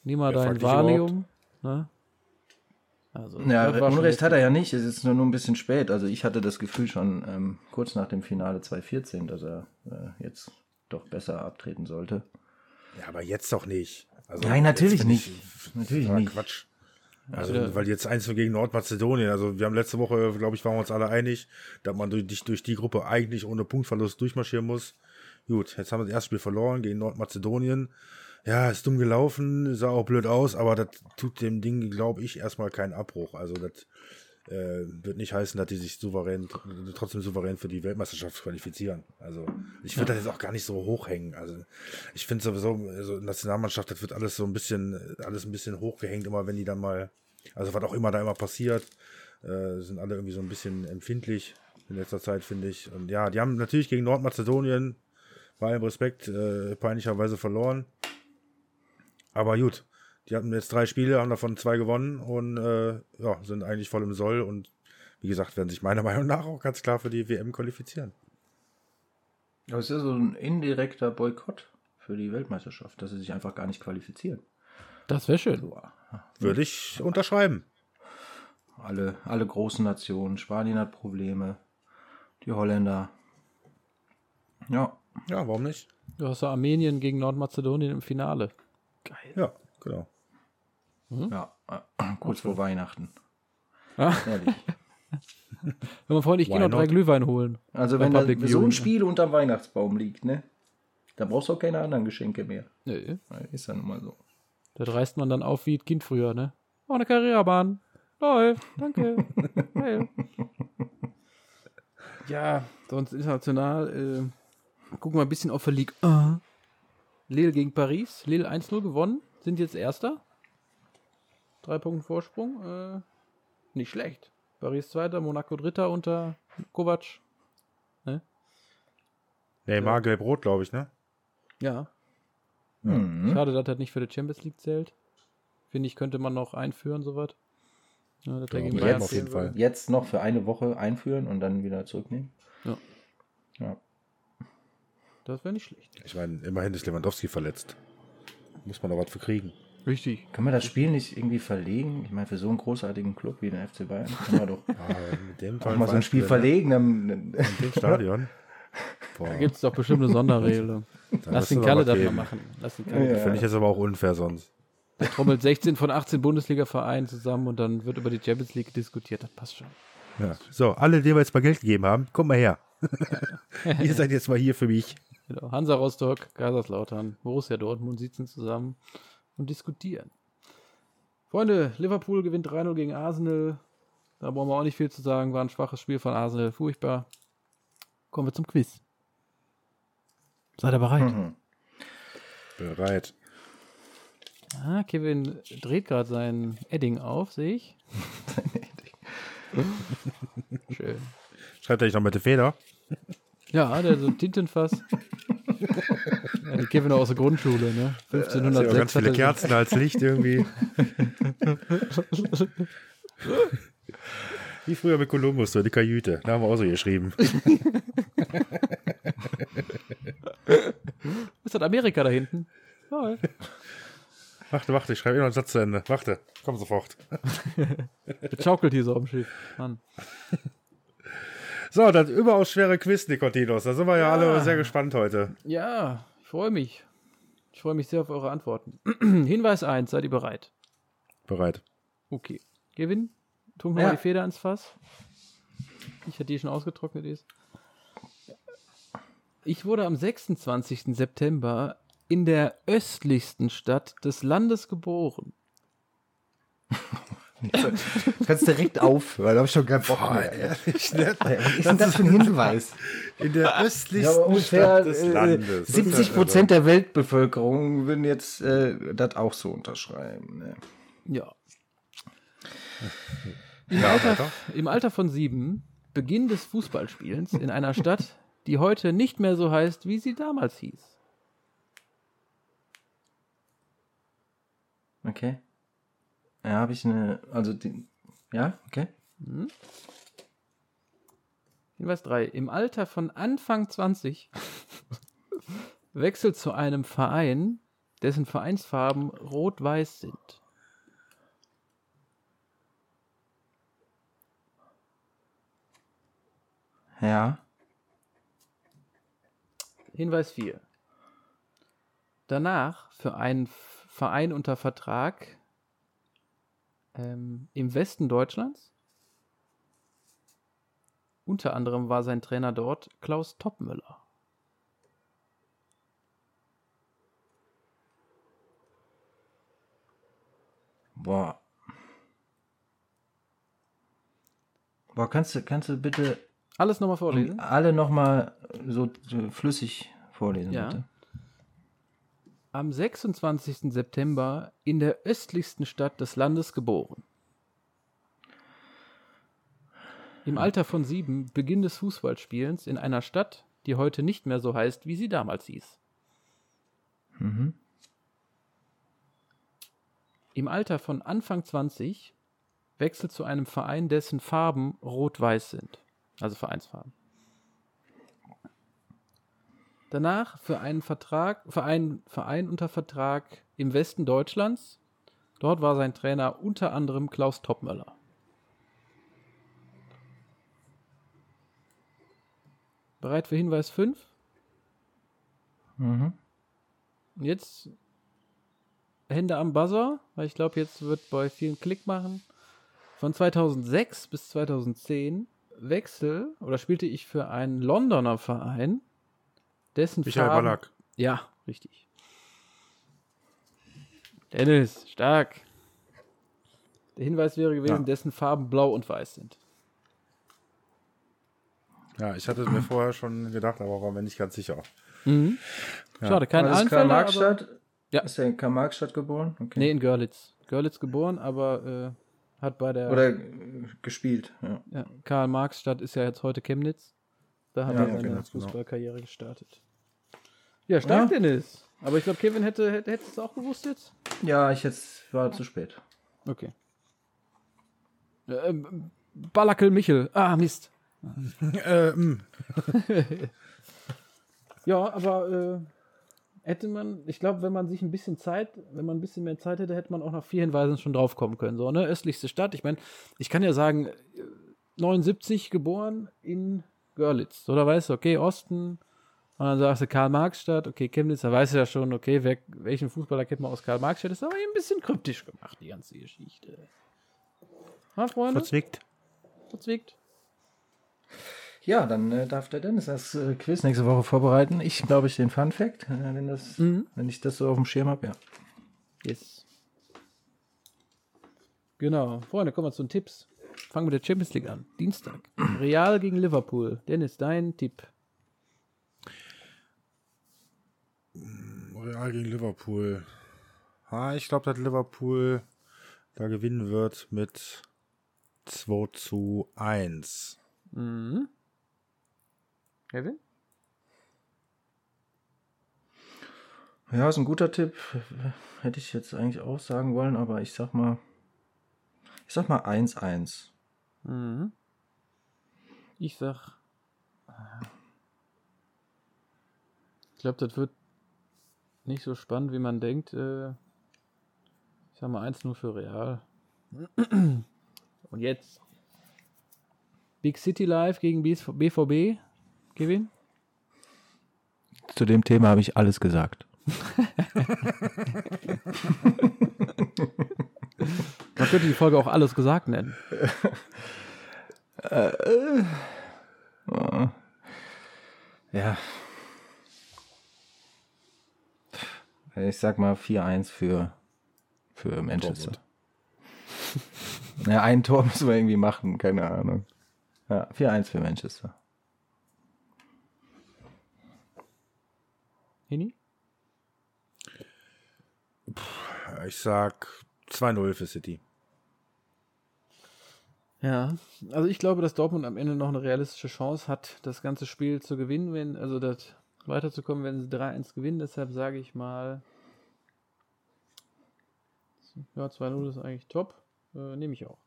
nimm mal dein Valium. Ne? Also, ja, Unrecht hat er ja nicht, es ist nur, nur ein bisschen spät. Also ich hatte das Gefühl schon ähm, kurz nach dem Finale 2014, dass er äh, jetzt doch besser abtreten sollte. Ja, aber jetzt doch nicht. Also Nein, natürlich nicht. Ich, natürlich nicht. Quatsch. Also, ja. weil jetzt eins gegen Nordmazedonien, also wir haben letzte Woche, glaube ich, waren wir uns alle einig, dass man durch, durch die Gruppe eigentlich ohne Punktverlust durchmarschieren muss. Gut, jetzt haben wir das erste Spiel verloren gegen Nordmazedonien. Ja, ist dumm gelaufen, sah auch blöd aus, aber das tut dem Ding, glaube ich, erstmal keinen Abbruch. Also das äh, wird nicht heißen, dass die sich souverän, trotzdem souverän für die Weltmeisterschaft qualifizieren. Also ich würde ja. das jetzt auch gar nicht so hochhängen. Also ich finde sowieso, also Nationalmannschaft, das wird alles so ein bisschen, alles ein bisschen hochgehängt, immer wenn die dann mal, also was auch immer da immer passiert, äh, sind alle irgendwie so ein bisschen empfindlich in letzter Zeit, finde ich. Und ja, die haben natürlich gegen Nordmazedonien bei allem Respekt äh, peinlicherweise verloren. Aber gut, die hatten jetzt drei Spiele, haben davon zwei gewonnen und äh, ja, sind eigentlich voll im Soll und wie gesagt, werden sich meiner Meinung nach auch ganz klar für die WM qualifizieren. Aber es ist ja so ein indirekter Boykott für die Weltmeisterschaft, dass sie sich einfach gar nicht qualifizieren. Das wäre schön. Würde ich unterschreiben. Alle, alle großen Nationen. Spanien hat Probleme. Die Holländer. Ja. Ja, warum nicht? Du hast ja Armenien gegen Nordmazedonien im Finale. Geil. Ja, genau. Mhm. Ja, äh, kurz vor Weihnachten. Ah. Ehrlich. Wenn man freundlich gehen und drei Glühwein holen. Also wenn da so ein Spiel unterm Weihnachtsbaum liegt, ne? Da brauchst du auch keine anderen Geschenke mehr. Nee. Ist ja nun mal so. Da reißt man dann auf wie das Kind früher, ne? Oh, eine Karrierebahn. Läuft. Danke. Geil. Ja, sonst international. Äh, gucken wir ein bisschen auf der Ligue 1. Lille gegen Paris. Lille 1-0 gewonnen. Sind jetzt Erster. Drei Punkte Vorsprung. Äh, nicht schlecht. Paris Zweiter, Monaco Dritter unter Kovac. Ne? Neymar ja. gelb-rot, glaube ich, ne? Ja. Mhm. Schade, dass das nicht für die Champions League zählt. Finde ich, könnte man noch einführen, sowas. Ja, ja, jetzt, auf jeden Fall. jetzt noch für eine Woche einführen und dann wieder zurücknehmen. Ja. Ja. Das wäre nicht schlecht. Ich meine, immerhin ist Lewandowski verletzt. Muss man da was für kriegen. Richtig. Kann man das Spiel nicht irgendwie verlegen? Ich meine, für so einen großartigen Club wie den FC Bayern kann man doch ja, mit dem auch mal so ein Spiel ne? verlegen. Dann, in dem Stadion. Boah. Da gibt es doch bestimmt eine Sonderregel. Lass den Kalle das mal machen. Lass den Kalle. Ja. Finde ich jetzt aber auch unfair sonst. Der trommelt 16 von 18 Bundesliga-Vereinen zusammen und dann wird über die Champions League diskutiert. Das passt schon. Ja. So, alle, die wir jetzt mal Geld gegeben haben, kommt mal her. Ihr seid jetzt mal hier für mich. Genau. Hansa Rostock, Kaiserslautern, Borussia Dortmund sitzen zusammen und diskutieren. Freunde, Liverpool gewinnt 3-0 gegen Arsenal. Da brauchen wir auch nicht viel zu sagen. War ein schwaches Spiel von Arsenal. Furchtbar. Kommen wir zum Quiz. Seid ihr bereit? Mhm. Bereit. Ah, Kevin dreht gerade sein Edding auf, sehe ich. sein Edding. Schön. Schreibt er nicht noch mit der Feder? Ja, der so ein Tintenfass. ja, die Kevin aus der Grundschule, ne? 1506. Ja, ganz viele Kerzen als Licht irgendwie. Wie früher mit Kolumbus, so die Kajüte. Da haben wir auch so geschrieben. Ist das Amerika da hinten? Oh, Warte, warte, ich schreibe eh noch einen Satz zu Ende. Warte, komm sofort. Jetzt schaukelt hier so am Schiff. Mann. So, das überaus schwere Quiz, Nikotinos. Da sind wir ja, ja alle sehr gespannt heute. Ja, ich freue mich. Ich freue mich sehr auf eure Antworten. Hinweis 1, seid ihr bereit? Bereit. Okay. Kevin, trunk nochmal ja. die Feder ins Fass. Ich hatte die schon ausgetrocknet ist. Ich wurde am 26. September in der östlichsten Stadt des Landes geboren. kannst direkt aufhören, da habe ich schon keinen Bock mehr. Ehrlich, ne? Was ist denn das für ein Hinweis? In der östlichsten ja, ungefähr, Stadt des äh, Landes. 70 Prozent der Weltbevölkerung würden jetzt äh, das auch so unterschreiben. Ne? Ja. Im, ja, Alter, Im Alter von sieben, Beginn des Fußballspielens in einer Stadt, die heute nicht mehr so heißt, wie sie damals hieß. Okay. Ja, habe ich eine, also die, ja, okay. Hm. Hinweis 3. Im Alter von Anfang 20 wechselt zu einem Verein, dessen Vereinsfarben rot-weiß sind. Ja. Hinweis 4. Danach für einen Verein unter Vertrag ähm, im Westen Deutschlands. Unter anderem war sein Trainer dort Klaus Toppmüller. Boah. Boah, kannst du, kannst du bitte alles nochmal vorlesen? Alle nochmal so, so flüssig vorlesen, ja. bitte. Am 26. September in der östlichsten Stadt des Landes geboren. Im Alter von sieben Beginn des Fußballspielens in einer Stadt, die heute nicht mehr so heißt, wie sie damals hieß. Mhm. Im Alter von Anfang 20 wechselt zu einem Verein, dessen Farben rot-weiß sind. Also Vereinsfarben. Danach für einen Vertrag, für einen Verein unter Vertrag im Westen Deutschlands. Dort war sein Trainer unter anderem Klaus Toppmöller. Bereit für Hinweis 5? Mhm. Jetzt Hände am Buzzer, weil ich glaube, jetzt wird bei vielen Klick machen. Von 2006 bis 2010 Wechsel oder spielte ich für einen Londoner Verein, dessen Michael Farben, Ballack. Ja, richtig. Dennis, stark. Der Hinweis wäre gewesen, ja. dessen Farben blau und weiß sind. Ja, ich hatte es mir vorher schon gedacht, aber war mir nicht ganz sicher. Mhm. Ja. Schade, kein Anfänger. Markstadt? Ja. Ist er in Karl-Marx-Stadt geboren? Okay. Nee, in Görlitz. Görlitz geboren, aber äh, hat bei der. Oder gespielt, ja. ja Karl-Marx-Stadt ist ja jetzt heute Chemnitz. Da hat ja, er seine genau. Fußballkarriere genau. gestartet. Ja, stark, ja. Dennis. Aber ich glaube, Kevin hätte, hätte, hätte es auch gewusst jetzt? Ja, ich jetzt war zu spät. Okay. Äh, Balakel Michel. Ah, Mist. äh, mm. ja, aber äh, hätte man, ich glaube, wenn man sich ein bisschen Zeit, wenn man ein bisschen mehr Zeit hätte, hätte man auch nach vier Hinweisen schon drauf kommen können. So, ne? Östlichste Stadt. Ich meine, ich kann ja sagen, 79 geboren in Görlitz. Oder weißt du, okay, Osten. Und dann sagst du Karl-Marx-Stadt, okay, Chemnitz, da weißt du ja schon, okay, wer, welchen Fußballer kennt man aus Karl-Marx-Stadt. Das ist aber ein bisschen kryptisch gemacht, die ganze Geschichte. Ha, Freunde? Verzwickt. Verzwickt. Ja, dann äh, darf der Dennis das äh, Quiz nächste Woche vorbereiten. Ich glaube, ich den Fun Fact, äh, wenn, das, mhm. wenn ich das so auf dem Schirm habe, ja. Yes. Genau. Freunde, kommen wir zu den Tipps. Fangen wir mit der Champions League an. Dienstag. Real gegen Liverpool. Dennis, dein Tipp. Real gegen Liverpool. Ah, ich glaube, dass Liverpool da gewinnen wird mit 2 zu 1. Mhm. Kevin? Ja, ist ein guter Tipp. Hätte ich jetzt eigentlich auch sagen wollen, aber ich sag mal. Ich sag mal 1-1. Mhm. Ich sag. Ich glaube, das wird nicht so spannend, wie man denkt. Äh, ich sag mal 1-0 für Real. Und jetzt Big City Live gegen BVB. Kevin? Zu dem Thema habe ich alles gesagt. Man könnte die Folge auch alles gesagt nennen. Äh, äh, ja. Ich sag mal 4-1 für, für Manchester. ja, ein Tor müssen wir irgendwie machen, keine Ahnung. Ja, 4-1 für Manchester. Hini? Ich sag 2-0 für City. Ja, also ich glaube, dass Dortmund am Ende noch eine realistische Chance hat, das ganze Spiel zu gewinnen, wenn, also das weiterzukommen, wenn sie 3-1 gewinnen. Deshalb sage ich mal, ja, 2-0 ist eigentlich top. Äh, nehme ich auch.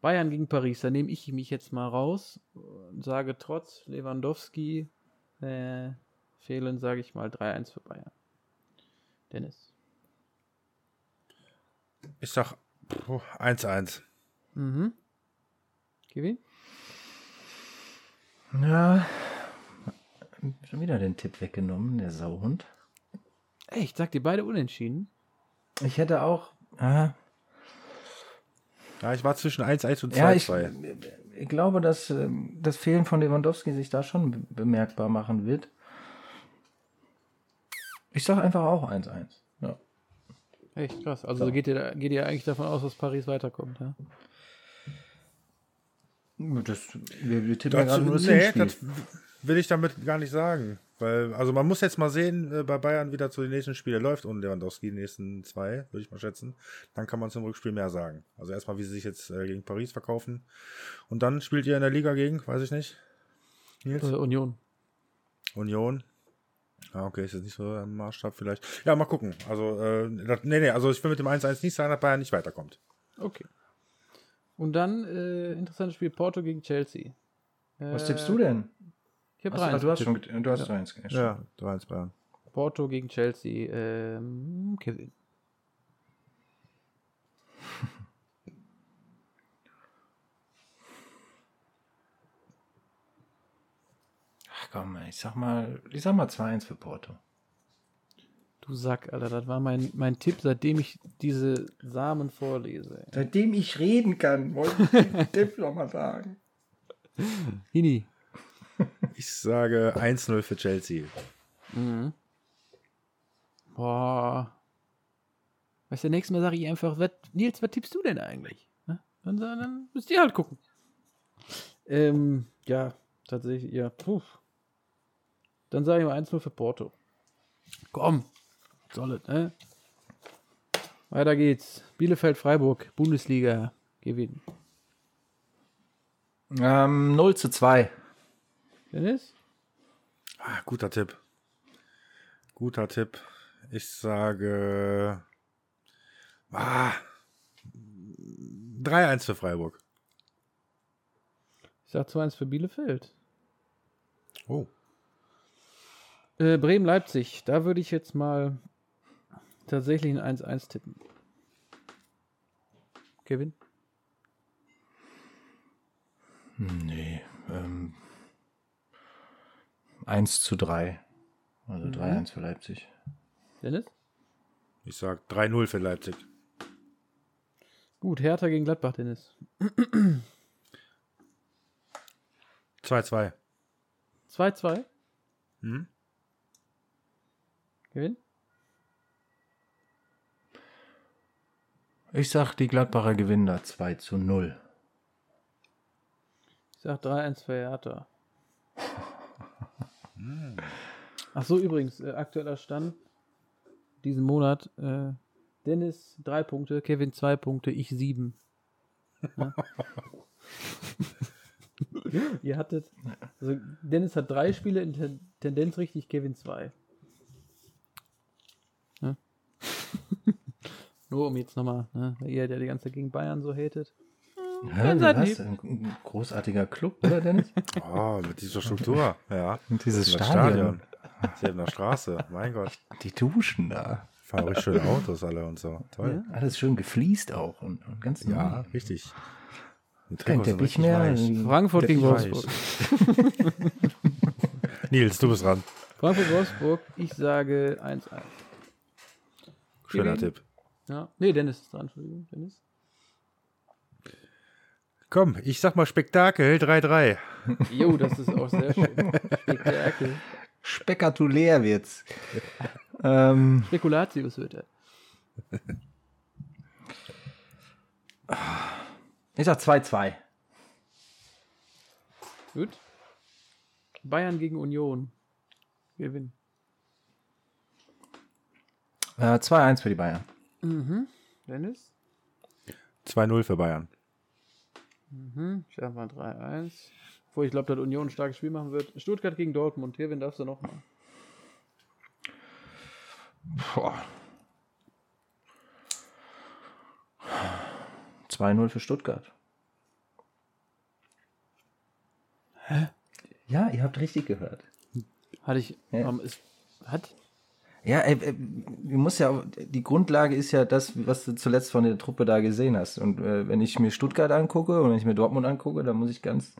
Bayern gegen Paris, da nehme ich mich jetzt mal raus und sage trotz Lewandowski äh, fehlen, sage ich mal 3-1 für Bayern. Dennis. Ich sag 1-1. Mhm. Kevin? Ja, schon wieder den Tipp weggenommen, der Sauhund. Echt? Sagt ihr beide unentschieden? Ich hätte auch. Ah, ja, ich war zwischen 1-1 und 2-2. Ja, ich, ich, glaube, dass ähm, das Fehlen von Lewandowski sich da schon bemerkbar machen wird. Ich sage einfach auch 1-1. Ja. Echt krass. Also so. geht, ihr, geht ihr eigentlich davon aus, dass Paris weiterkommt, ja? Das, wir, wir tippen das, ja gerade nur das nee, das will ich damit gar nicht sagen. Weil, also man muss jetzt mal sehen, äh, bei Bayern wieder zu den nächsten Spielen läuft ohne Lewandowski, die nächsten zwei, würde ich mal schätzen. Dann kann man zum Rückspiel mehr sagen. Also erstmal, wie sie sich jetzt äh, gegen Paris verkaufen. Und dann spielt ihr in der Liga gegen, weiß ich nicht. Nils? Äh, Union. Union. Ah, okay, ist jetzt nicht so ein Maßstab vielleicht. Ja, mal gucken. Also, äh, das, nee, nee, also ich will mit dem 1-1 nicht sagen, dass Bayern nicht weiterkommt. Okay. Und dann, äh, interessantes Spiel, Porto gegen Chelsea. Was tippst du denn? Ich habe 3 Du hast schon, du hast ja. 3 Ja, 3-1 Bayern. Porto gegen Chelsea. Ähm, Kevin. Ach komm, ich sag mal, ich sag mal 2-1 für Porto. Du Sack, Alter, das war mein, mein Tipp, seitdem ich diese Samen vorlese. Seitdem ich reden kann, wollte ich den Tipp nochmal sagen. Hini. Ich sage 1-0 für Chelsea. Mhm. Boah. Weißt du, nächstes Mal sage ich einfach, was, Nils, was tippst du denn eigentlich? Dann, dann müsst ihr halt gucken. Ähm, ja, tatsächlich, ja. Puh. Dann sage ich mal 1-0 für Porto. Komm, soll es, ne? Weiter geht's. Bielefeld-Freiburg, Bundesliga, gewinnen. Ähm, 0 zu 2. Dennis? Ah, guter Tipp. Guter Tipp. Ich sage ah, 3-1 für Freiburg. Ich sage 2-1 für Bielefeld. Oh. Äh, Bremen-Leipzig. Da würde ich jetzt mal tatsächlich ein 1-1 tippen. Kevin? Nee. Ähm, 1 zu 3. Also mhm. 3-1 für Leipzig. Dennis? Ich sag 3-0 für Leipzig. Gut, Hertha gegen Gladbach, Dennis. 2-2. 2-2? Mhm. Gewinn? Ich sag, die Gladbacher gewinnen da 2 zu 0. Ich sag 3-1 für Hertha. Ach so, übrigens, äh, aktueller Stand diesen Monat. Äh, Dennis drei Punkte, Kevin zwei Punkte, ich sieben. Ja? Ihr hattet, also Dennis hat drei Spiele in Ten Tendenz richtig, Kevin zwei. Ja? Nur um jetzt nochmal, ne, ihr, der die ganze Zeit gegen Bayern so hatet. Ja, was? Ein großartiger Club, oder Dennis? Oh, mit dieser Struktur, ja. Und dieses Stadion. Stadion. der Straße, mein Gott. Die Duschen da. Fahren richtig schöne Autos alle und so. Toll. Ja, alles schön gefliest auch und, und ganz Ja, neu. richtig. Kein Teppich mehr. Frankfurt gegen Wolfsburg. Nils, du bist dran. Frankfurt-Wolfsburg, ich sage 1-1. Schöner Tipp. Ja. Nee, Dennis ist dran, Entschuldigung. Dennis. Komm, ich sag mal Spektakel 3-3. Jo, das ist auch sehr schön. Spektakel. Spektakulär wird's. ähm, Spekulatius wird er. Ich sag 2-2. Gut. Bayern gegen Union. Gewinn. Äh, 2-1 für die Bayern. Mhm. Dennis? 2-0 für Bayern. Mhm. Ich sag mal 3-1. Obwohl ich glaube, dass Union ein starkes Spiel machen wird. Stuttgart gegen Dortmund. Hier, wen darfst du noch mal? Boah. 2-0 für Stuttgart. Hä? Ja, ihr habt richtig gehört. Hatte ich. Ja. Ähm, ist, hat? Ja, äh, äh, du musst ja, die Grundlage ist ja das, was du zuletzt von der Truppe da gesehen hast. Und äh, wenn ich mir Stuttgart angucke und wenn ich mir Dortmund angucke, dann muss ich ganz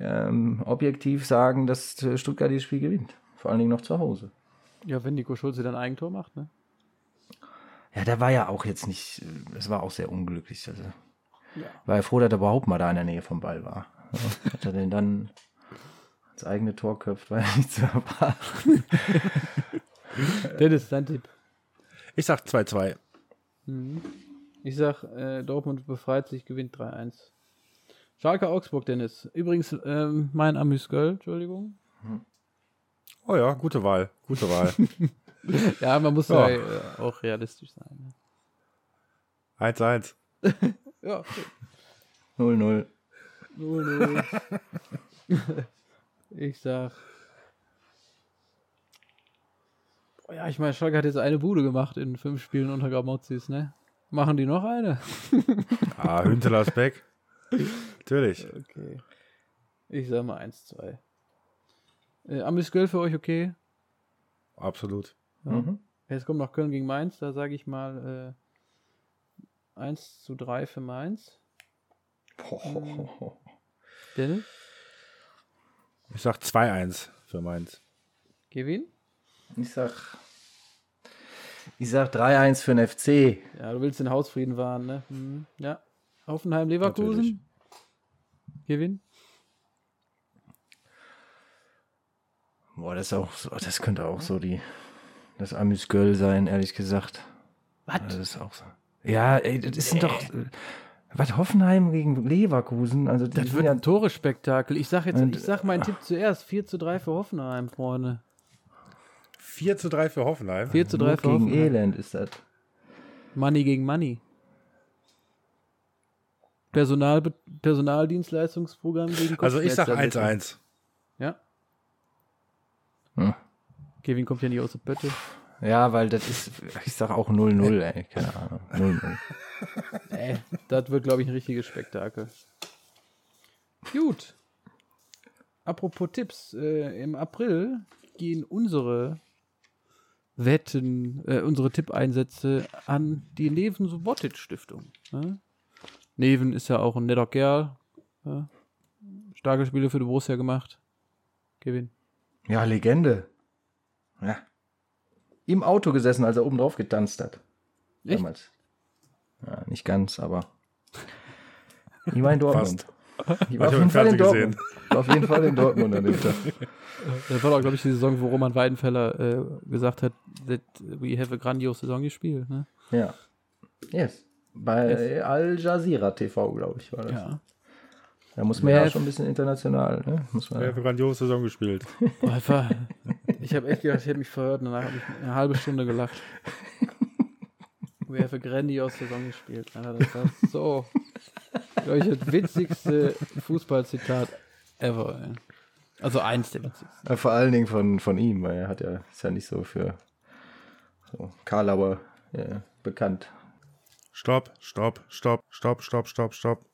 ähm, objektiv sagen, dass äh, Stuttgart dieses Spiel gewinnt. Vor allen Dingen noch zu Hause. Ja, wenn Nico Schulze dann Eigentor macht, ne? Ja, der war ja auch jetzt nicht, das war auch sehr unglücklich. Also, Ja. war ja froh, dass er überhaupt mal da in der Nähe vom Ball war. Ja, hat er den dann ins eigene Tor köpft, war ja nicht zu erwarten. Dennis, dein Tipp. Ich sag 2-2. Mhm. Ich sag, äh, Dortmund befreit sich, gewinnt 3-1. Schalke Augsburg, Dennis. Übrigens, ähm, mein Amüsgöl, Entschuldigung. Oh ja, gute Wahl. Gute Wahl. Ja, man muss Ja. ja, äh, auch realistisch sein. 1-1. Ne? Ja, okay. 0-0. 0-0. ich sag. Boah, ja, ich meine, Schalke hat jetzt eine Bude gemacht in fünf Spielen unter Gramozis, ne? Machen die noch eine? Ah, Hünteler ist back. Natürlich. Okay. Ich sag mal 1-2. Äh, Amüsgöl für euch okay? Absolut. Ja. Mhm. Jetzt kommt noch Köln gegen Mainz, da sage ich mal äh, 1 zu 3 für Mainz. Boah. Dennis? Ich sag 2-1 für Mainz. Kevin? Ich sag, ich sag 3-1 für den FC. Ja, du willst den Hausfrieden wahren, ne? Mhm. Ja. Hoffenheim, Leverkusen? Natürlich. Kevin? Boah, das ist auch so, das könnte auch so die, das Amüsgöl sein, ehrlich gesagt. Was? Das ist auch so. Ja, ey, das sind doch, äh, was, Hoffenheim gegen Leverkusen, also Das wird ja, ein Torespektakel. Ich sag jetzt, Und- ich sag meinen Tipp zuerst. 4 zu 3 für Hoffenheim, Freunde. 4 zu 3 für Hoffenheim. 4 zu 3 Not für gegen Hoffenheim. Elend ist das. Money gegen Money. Personal, Personaldienstleistungsprogramm gegen Also ich sag Kopfschmerztabletten. 1-1. Ja. Hm. Kevin kommt ja nicht aus der Pötte. Ja, weil das ist, ich sag auch 0-0, ey, keine Ahnung. 0-0. Äh, das wird, glaube ich, ein richtiges Spektakel. Gut. Apropos Tipps. Äh, Im April gehen unsere Wetten, äh, unsere Tippeinsätze an die Neven Subotic Stiftung. Ne? Neven ist ja auch ein netter Kerl. Ja? Starke Spiele für die Borussia gemacht. Kevin. Ja, Legende. Ja. Im Auto gesessen, als er oben drauf getanzt hat. Echt? Damals. Ja, nicht ganz, aber. Ich war in Dortmund. Ich war auf jeden im Fall in Fernsehen Dortmund. War auf jeden Fall in Dortmund an dem Tag. Das war doch, glaube ich, die Saison, wo Roman Weidenfeller äh, gesagt hat, that we have a grandiose Saison gespielt. Ne? Ja. Yes. Bei Al Jazeera TV, glaube ich, war das. Ja. Da muss man ja, Ja. schon ein bisschen international, ne? Muss man hat eine grandiose Saison gespielt. Einfach, ich habe echt gedacht, ich hätte mich verhört und danach habe ich eine halbe Stunde gelacht. We have a grandiose Saison gespielt. Alter, das war so, glaube ich, das witzigste Fußballzitat ever. Ey. Also eins der witzigsten. Ja, vor allen Dingen von, von ihm, weil er hat ja, ist ja nicht so für so Karlauer äh, bekannt. Stopp, stopp, stopp, stopp, stopp, stopp, stopp.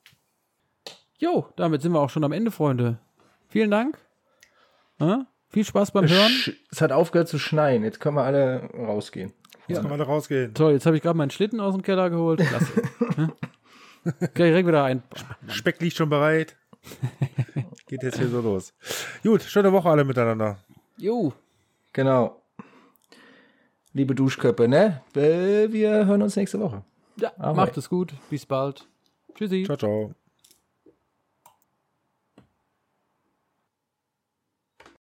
Jo, damit sind wir auch schon am Ende, Freunde. Vielen Dank. Ja? Viel Spaß beim Hören. Es hat aufgehört zu schneien. Jetzt können wir alle rausgehen. Jetzt können wir da rausgehen. Toll, jetzt habe ich gerade meinen Schlitten aus dem Keller geholt. Klasse. Direkt wieder ein. Speck liegt schon bereit. Geht jetzt hier so los. Gut, schöne Woche alle miteinander. Jo. Genau. Liebe Duschköppe, ne? Äh, Wir hören uns nächste Woche. Ja, Ahoi. macht es gut. Bis bald. Tschüssi. Ciao, ciao.